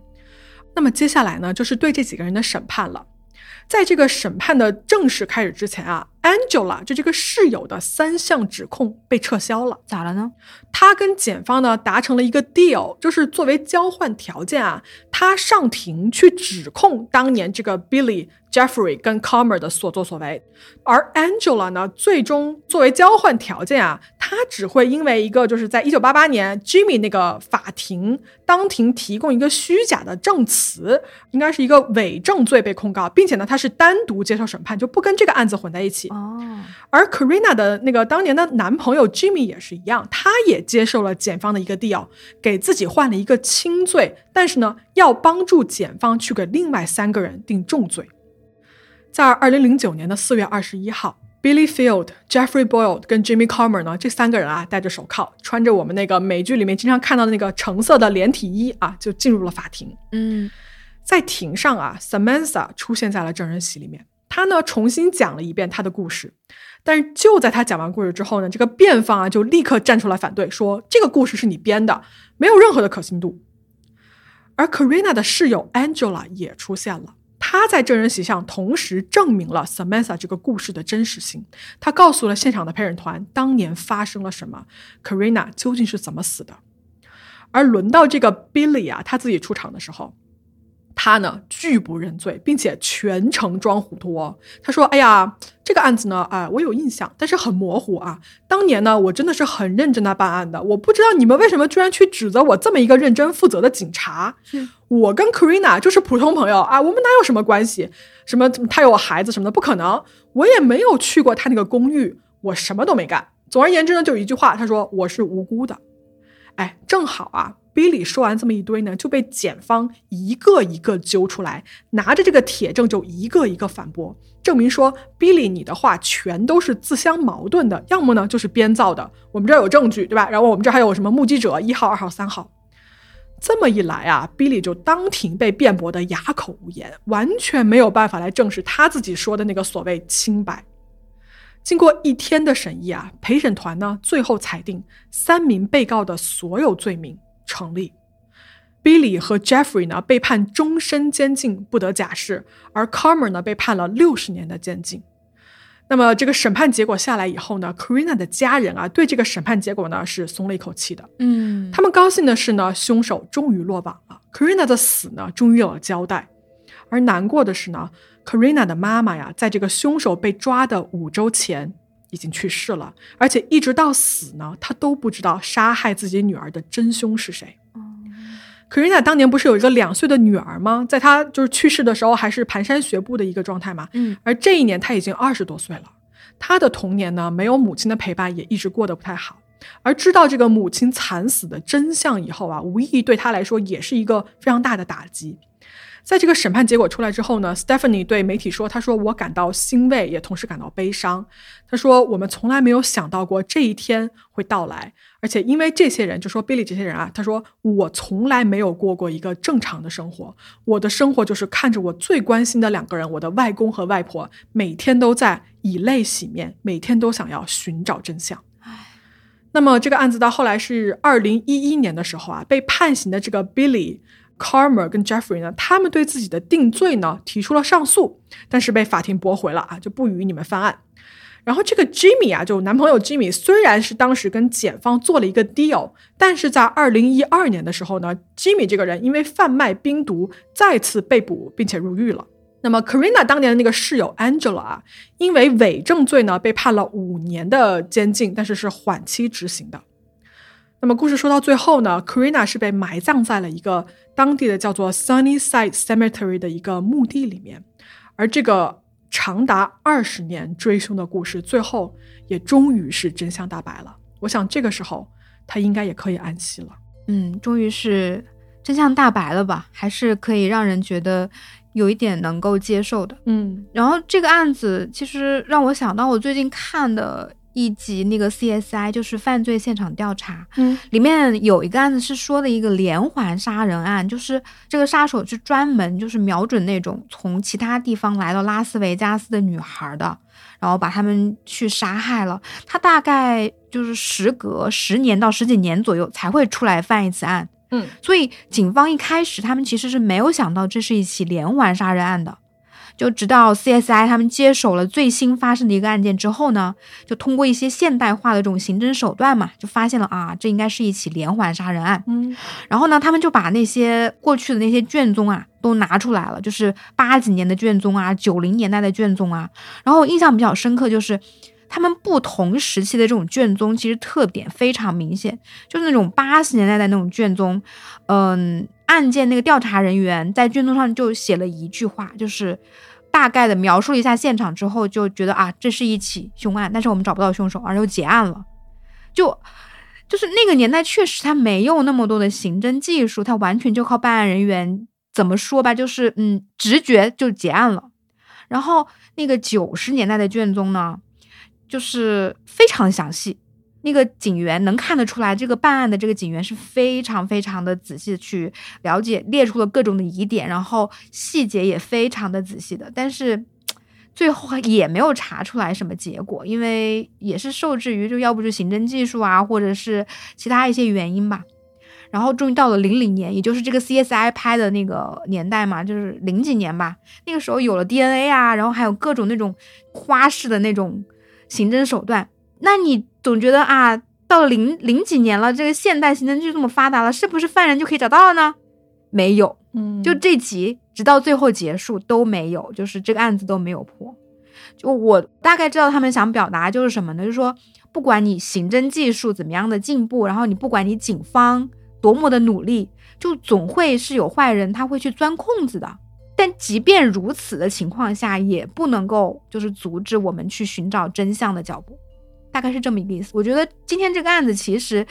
那么接下来呢，就是对这几个人的审判了。在这个审判的正式开始之前啊，Angela 就这个室友的三项指控被撤销了。咋了呢？他跟检方呢达成了一个 deal，就是作为交换条件啊，他上庭去指控当年这个 Billy、Jeffrey 跟 Comer 的所作所为，而 Angela 呢，最终作为交换条件啊，他只会因为一个就是在一九八八年 Jimmy 那个法庭当庭提供一个虚假的证词，应该是一个伪证罪被控告，并且呢，他是单独接受审判，就不跟这个案子混在一起。哦，而 Karina 的那个当年的男朋友 Jimmy 也是一样，他也接受了检方的一个 deal，给自己换了一个轻罪，但是呢，要帮助检方去给另外三个人定重罪。在二零零九年的四月二十一号，Billy Field、Jeffrey Boyle 跟 Jimmy Comer 呢，这三个人啊，戴着手铐，穿着我们那个美剧里面经常看到的那个橙色的连体衣啊，就进入了法庭。嗯，在庭上啊，Samantha 出现在了证人席里面。他呢重新讲了一遍他的故事，但是就在他讲完故事之后呢，这个辩方啊就立刻站出来反对，说这个故事是你编的，没有任何的可信度。而 Karina 的室友 Angela 也出现了，她在证人席上同时证明了 Samantha 这个故事的真实性。她告诉了现场的陪审团当年发生了什么，Karina 究竟是怎么死的。而轮到这个 Billy 啊，他自己出场的时候，他呢拒不认罪，并且全程装糊涂哦。他说：“哎呀，这个案子呢，啊、我有印象，但是很模糊啊。当年呢，我真的是很认真的办案的，我不知道你们为什么居然去指责我这么一个认真负责的警察。我跟 Karina 就是普通朋友啊，我们哪有什么关系？什么他有孩子什么的，不可能。我也没有去过他那个公寓，我什么都没干。总而言之呢，就一句话，他说我是无辜的。哎，正好啊，Billy 说完这么一堆呢，就被检方一个一个揪出来，拿着这个铁证就一个一个反驳，证明说 Billy 你的话全都是自相矛盾的，要么呢就是编造的，我们这儿有证据，对吧？然后我们这儿还有什么目击者一号、二号、三号。这么一来啊，Billy 就当庭被辩驳得哑口无言，完全没有办法来证实他自己说的那个所谓清白。经过一天的审议啊，陪审团呢最后裁定三名被告的所有罪名成立。Billy 和 Jeffrey 呢被判终身监禁，不得假释，而 Carmer 呢被判了六十年的监禁。那么这个审判结果下来以后呢，Karina 的家人啊对这个审判结果呢是松了一口气的。嗯，他们高兴的是呢，凶手终于落网了，Karina 的死呢终于有了交代。而难过的是呢，Karina 的妈妈呀，在这个凶手被抓的五周前已经去世了，而且一直到死呢，他都不知道杀害自己女儿的真凶是谁。Karina 当年不是有一个两岁的女儿吗？在她就是去世的时候，还是蹒跚学步的一个状态嘛。嗯，而这一年她已经二十多岁了，她的童年呢，没有母亲的陪伴，也一直过得不太好。而知道这个母亲惨死的真相以后啊，无疑对她来说也是一个非常大的打击。在这个审判结果出来之后呢，Stephanie 对媒体说：“她说我感到欣慰，也同时感到悲伤。她说我们从来没有想到过这一天会到来，而且因为这些人，就说 Billy 这些人啊，他说我从来没有过过一个正常的生活，我的生活就是看着我最关心的两个人，我的外公和外婆，每天都在以泪洗面，每天都想要寻找真相。”那么这个案子到后来是二零一一年的时候啊，被判刑的这个 Billy、Carmer 跟 Jeffrey 呢，他们对自己的定罪呢提出了上诉，但是被法庭驳回了啊，就不予你们翻案。然后这个 Jimmy 啊，就男朋友 Jimmy，虽然是当时跟检方做了一个 deal，但是在二零一二年的时候呢，Jimmy 这个人因为贩卖冰毒再次被捕并且入狱了。那么 Karina 当年的那个室友 Angela 啊，因为伪证罪呢，被判了五年的监禁，但是是缓期执行的。那么故事说到最后呢，Karina 是被埋葬在了一个当地的叫做 Sunnyside Cemetery 的一个墓地里面，而这个长达二十年追凶的故事，最后也终于是真相大白了。我想这个时候他应该也可以安息了。嗯，终于是真相大白了吧？还是可以让人觉得有一点能够接受的。嗯然后这个案子其实让我想到我最近看的一集那个 CSI，就是犯罪现场调查，嗯里面有一个案子是说的一个连环杀人案，就是这个杀手是专门就是瞄准那种从其他地方来到拉斯维加斯的女孩的，然后把他们去杀害了。他大概就是时隔十年到十几年左右才会出来犯一次案，嗯所以警方一开始他们其实是没有想到这是一起连环杀人案的。就直到 CSI 他们接手了最新发生的一个案件之后呢，就通过一些现代化的这种刑侦手段嘛，就发现了啊，这应该是一起连环杀人案。嗯然后呢，他们就把那些过去的那些卷宗啊都拿出来了，就是八几年的卷宗啊，九零年代的卷宗啊。然后我印象比较深刻就是。他们不同时期的这种卷宗其实特点非常明显，就是那种八十年代的那种卷宗，嗯，案件那个调查人员在卷宗上就写了一句话，就是大概的描述了一下现场之后，就觉得啊，这是一起凶案，但是我们找不到凶手，而又结案了，就就是那个年代确实他没有那么多的刑侦技术，他完全就靠办案人员怎么说吧，就是嗯直觉就结案了。然后那个九十年代的卷宗呢，就是非常详细，那个警员能看得出来，这个办案的这个警员是非常非常的仔细去了解，列出了各种的疑点，然后细节也非常的仔细的，但是。最后也没有查出来什么结果，因为也是受制于就要不就行政技术啊，或者是其他一些原因吧。然后终于到了零零年，也就是这个 CSI 拍的那个年代嘛，就是零几年吧。那个时候有了 DNA 啊，然后还有各种那种花式的那种刑侦手段。那你总觉得啊，到了零零几年了，这个现代刑侦剧这么发达了，是不是犯人就可以找到了呢？没有，嗯就这集直到最后结束都没有，就是这个案子都没有破。就我大概知道他们想表达就是什么呢？就是说，不管你刑侦技术怎么样的进步，然后你不管你警方多么的努力，就总会是有坏人他会去钻空子的。但即便如此的情况下，也不能够就是阻止我们去寻找真相的脚步，大概是这么一个意思。我觉得今天这个案子其实，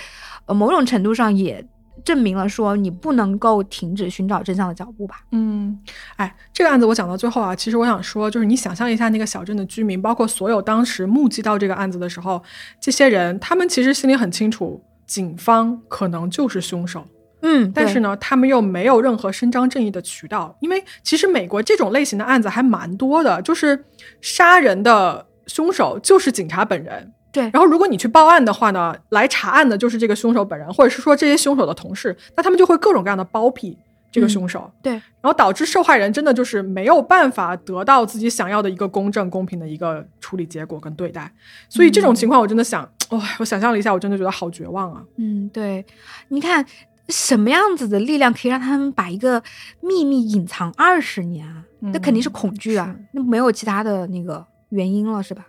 呃，某种程度上也证明了说你不能够停止寻找真相的脚步吧。嗯，哎，这个案子我讲到最后啊，其实我想说，就是你想象一下那个小镇的居民，包括所有当时目击到这个案子的时候，这些人他们其实心里很清楚，警方可能就是凶手，嗯，但是呢，他们又没有任何伸张正义的渠道，因为其实美国这种类型的案子还蛮多的，就是杀人的凶手就是警察本人。对然后如果你去报案的话呢，来查案的就是这个凶手本人，或者是说这些凶手的同事，那他们就会各种各样的包庇这个凶手。对，然后导致受害人真的就是没有办法得到自己想要的一个公正、公平的一个处理结果跟对待，所以这种情况我真的想，哇、我想象了一下，我真的觉得好绝望啊！嗯，对，你看什么样子的力量可以让他们把一个秘密隐藏二十年啊？那肯定是恐惧啊是，那没有其他的那个原因了，是吧？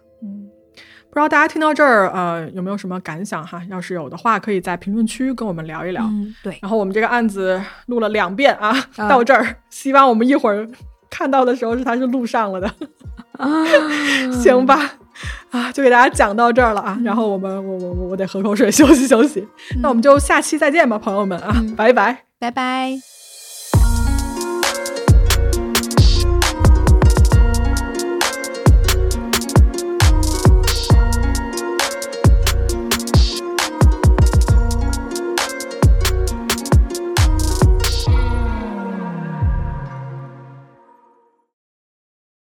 嗯，不知道大家听到这儿，呃，有没有什么感想哈？要是有的话，可以在评论区跟我们聊一聊。嗯，对，然后我们这个案子录了两遍啊，啊到这儿，希望我们一会儿看到的时候是它是录上了的，啊，行吧？啊，就给大家讲到这儿了啊。然后我们，我我我我得喝口水休息休息。那我们就下期再见吧，朋友们啊，嗯拜拜。拜拜。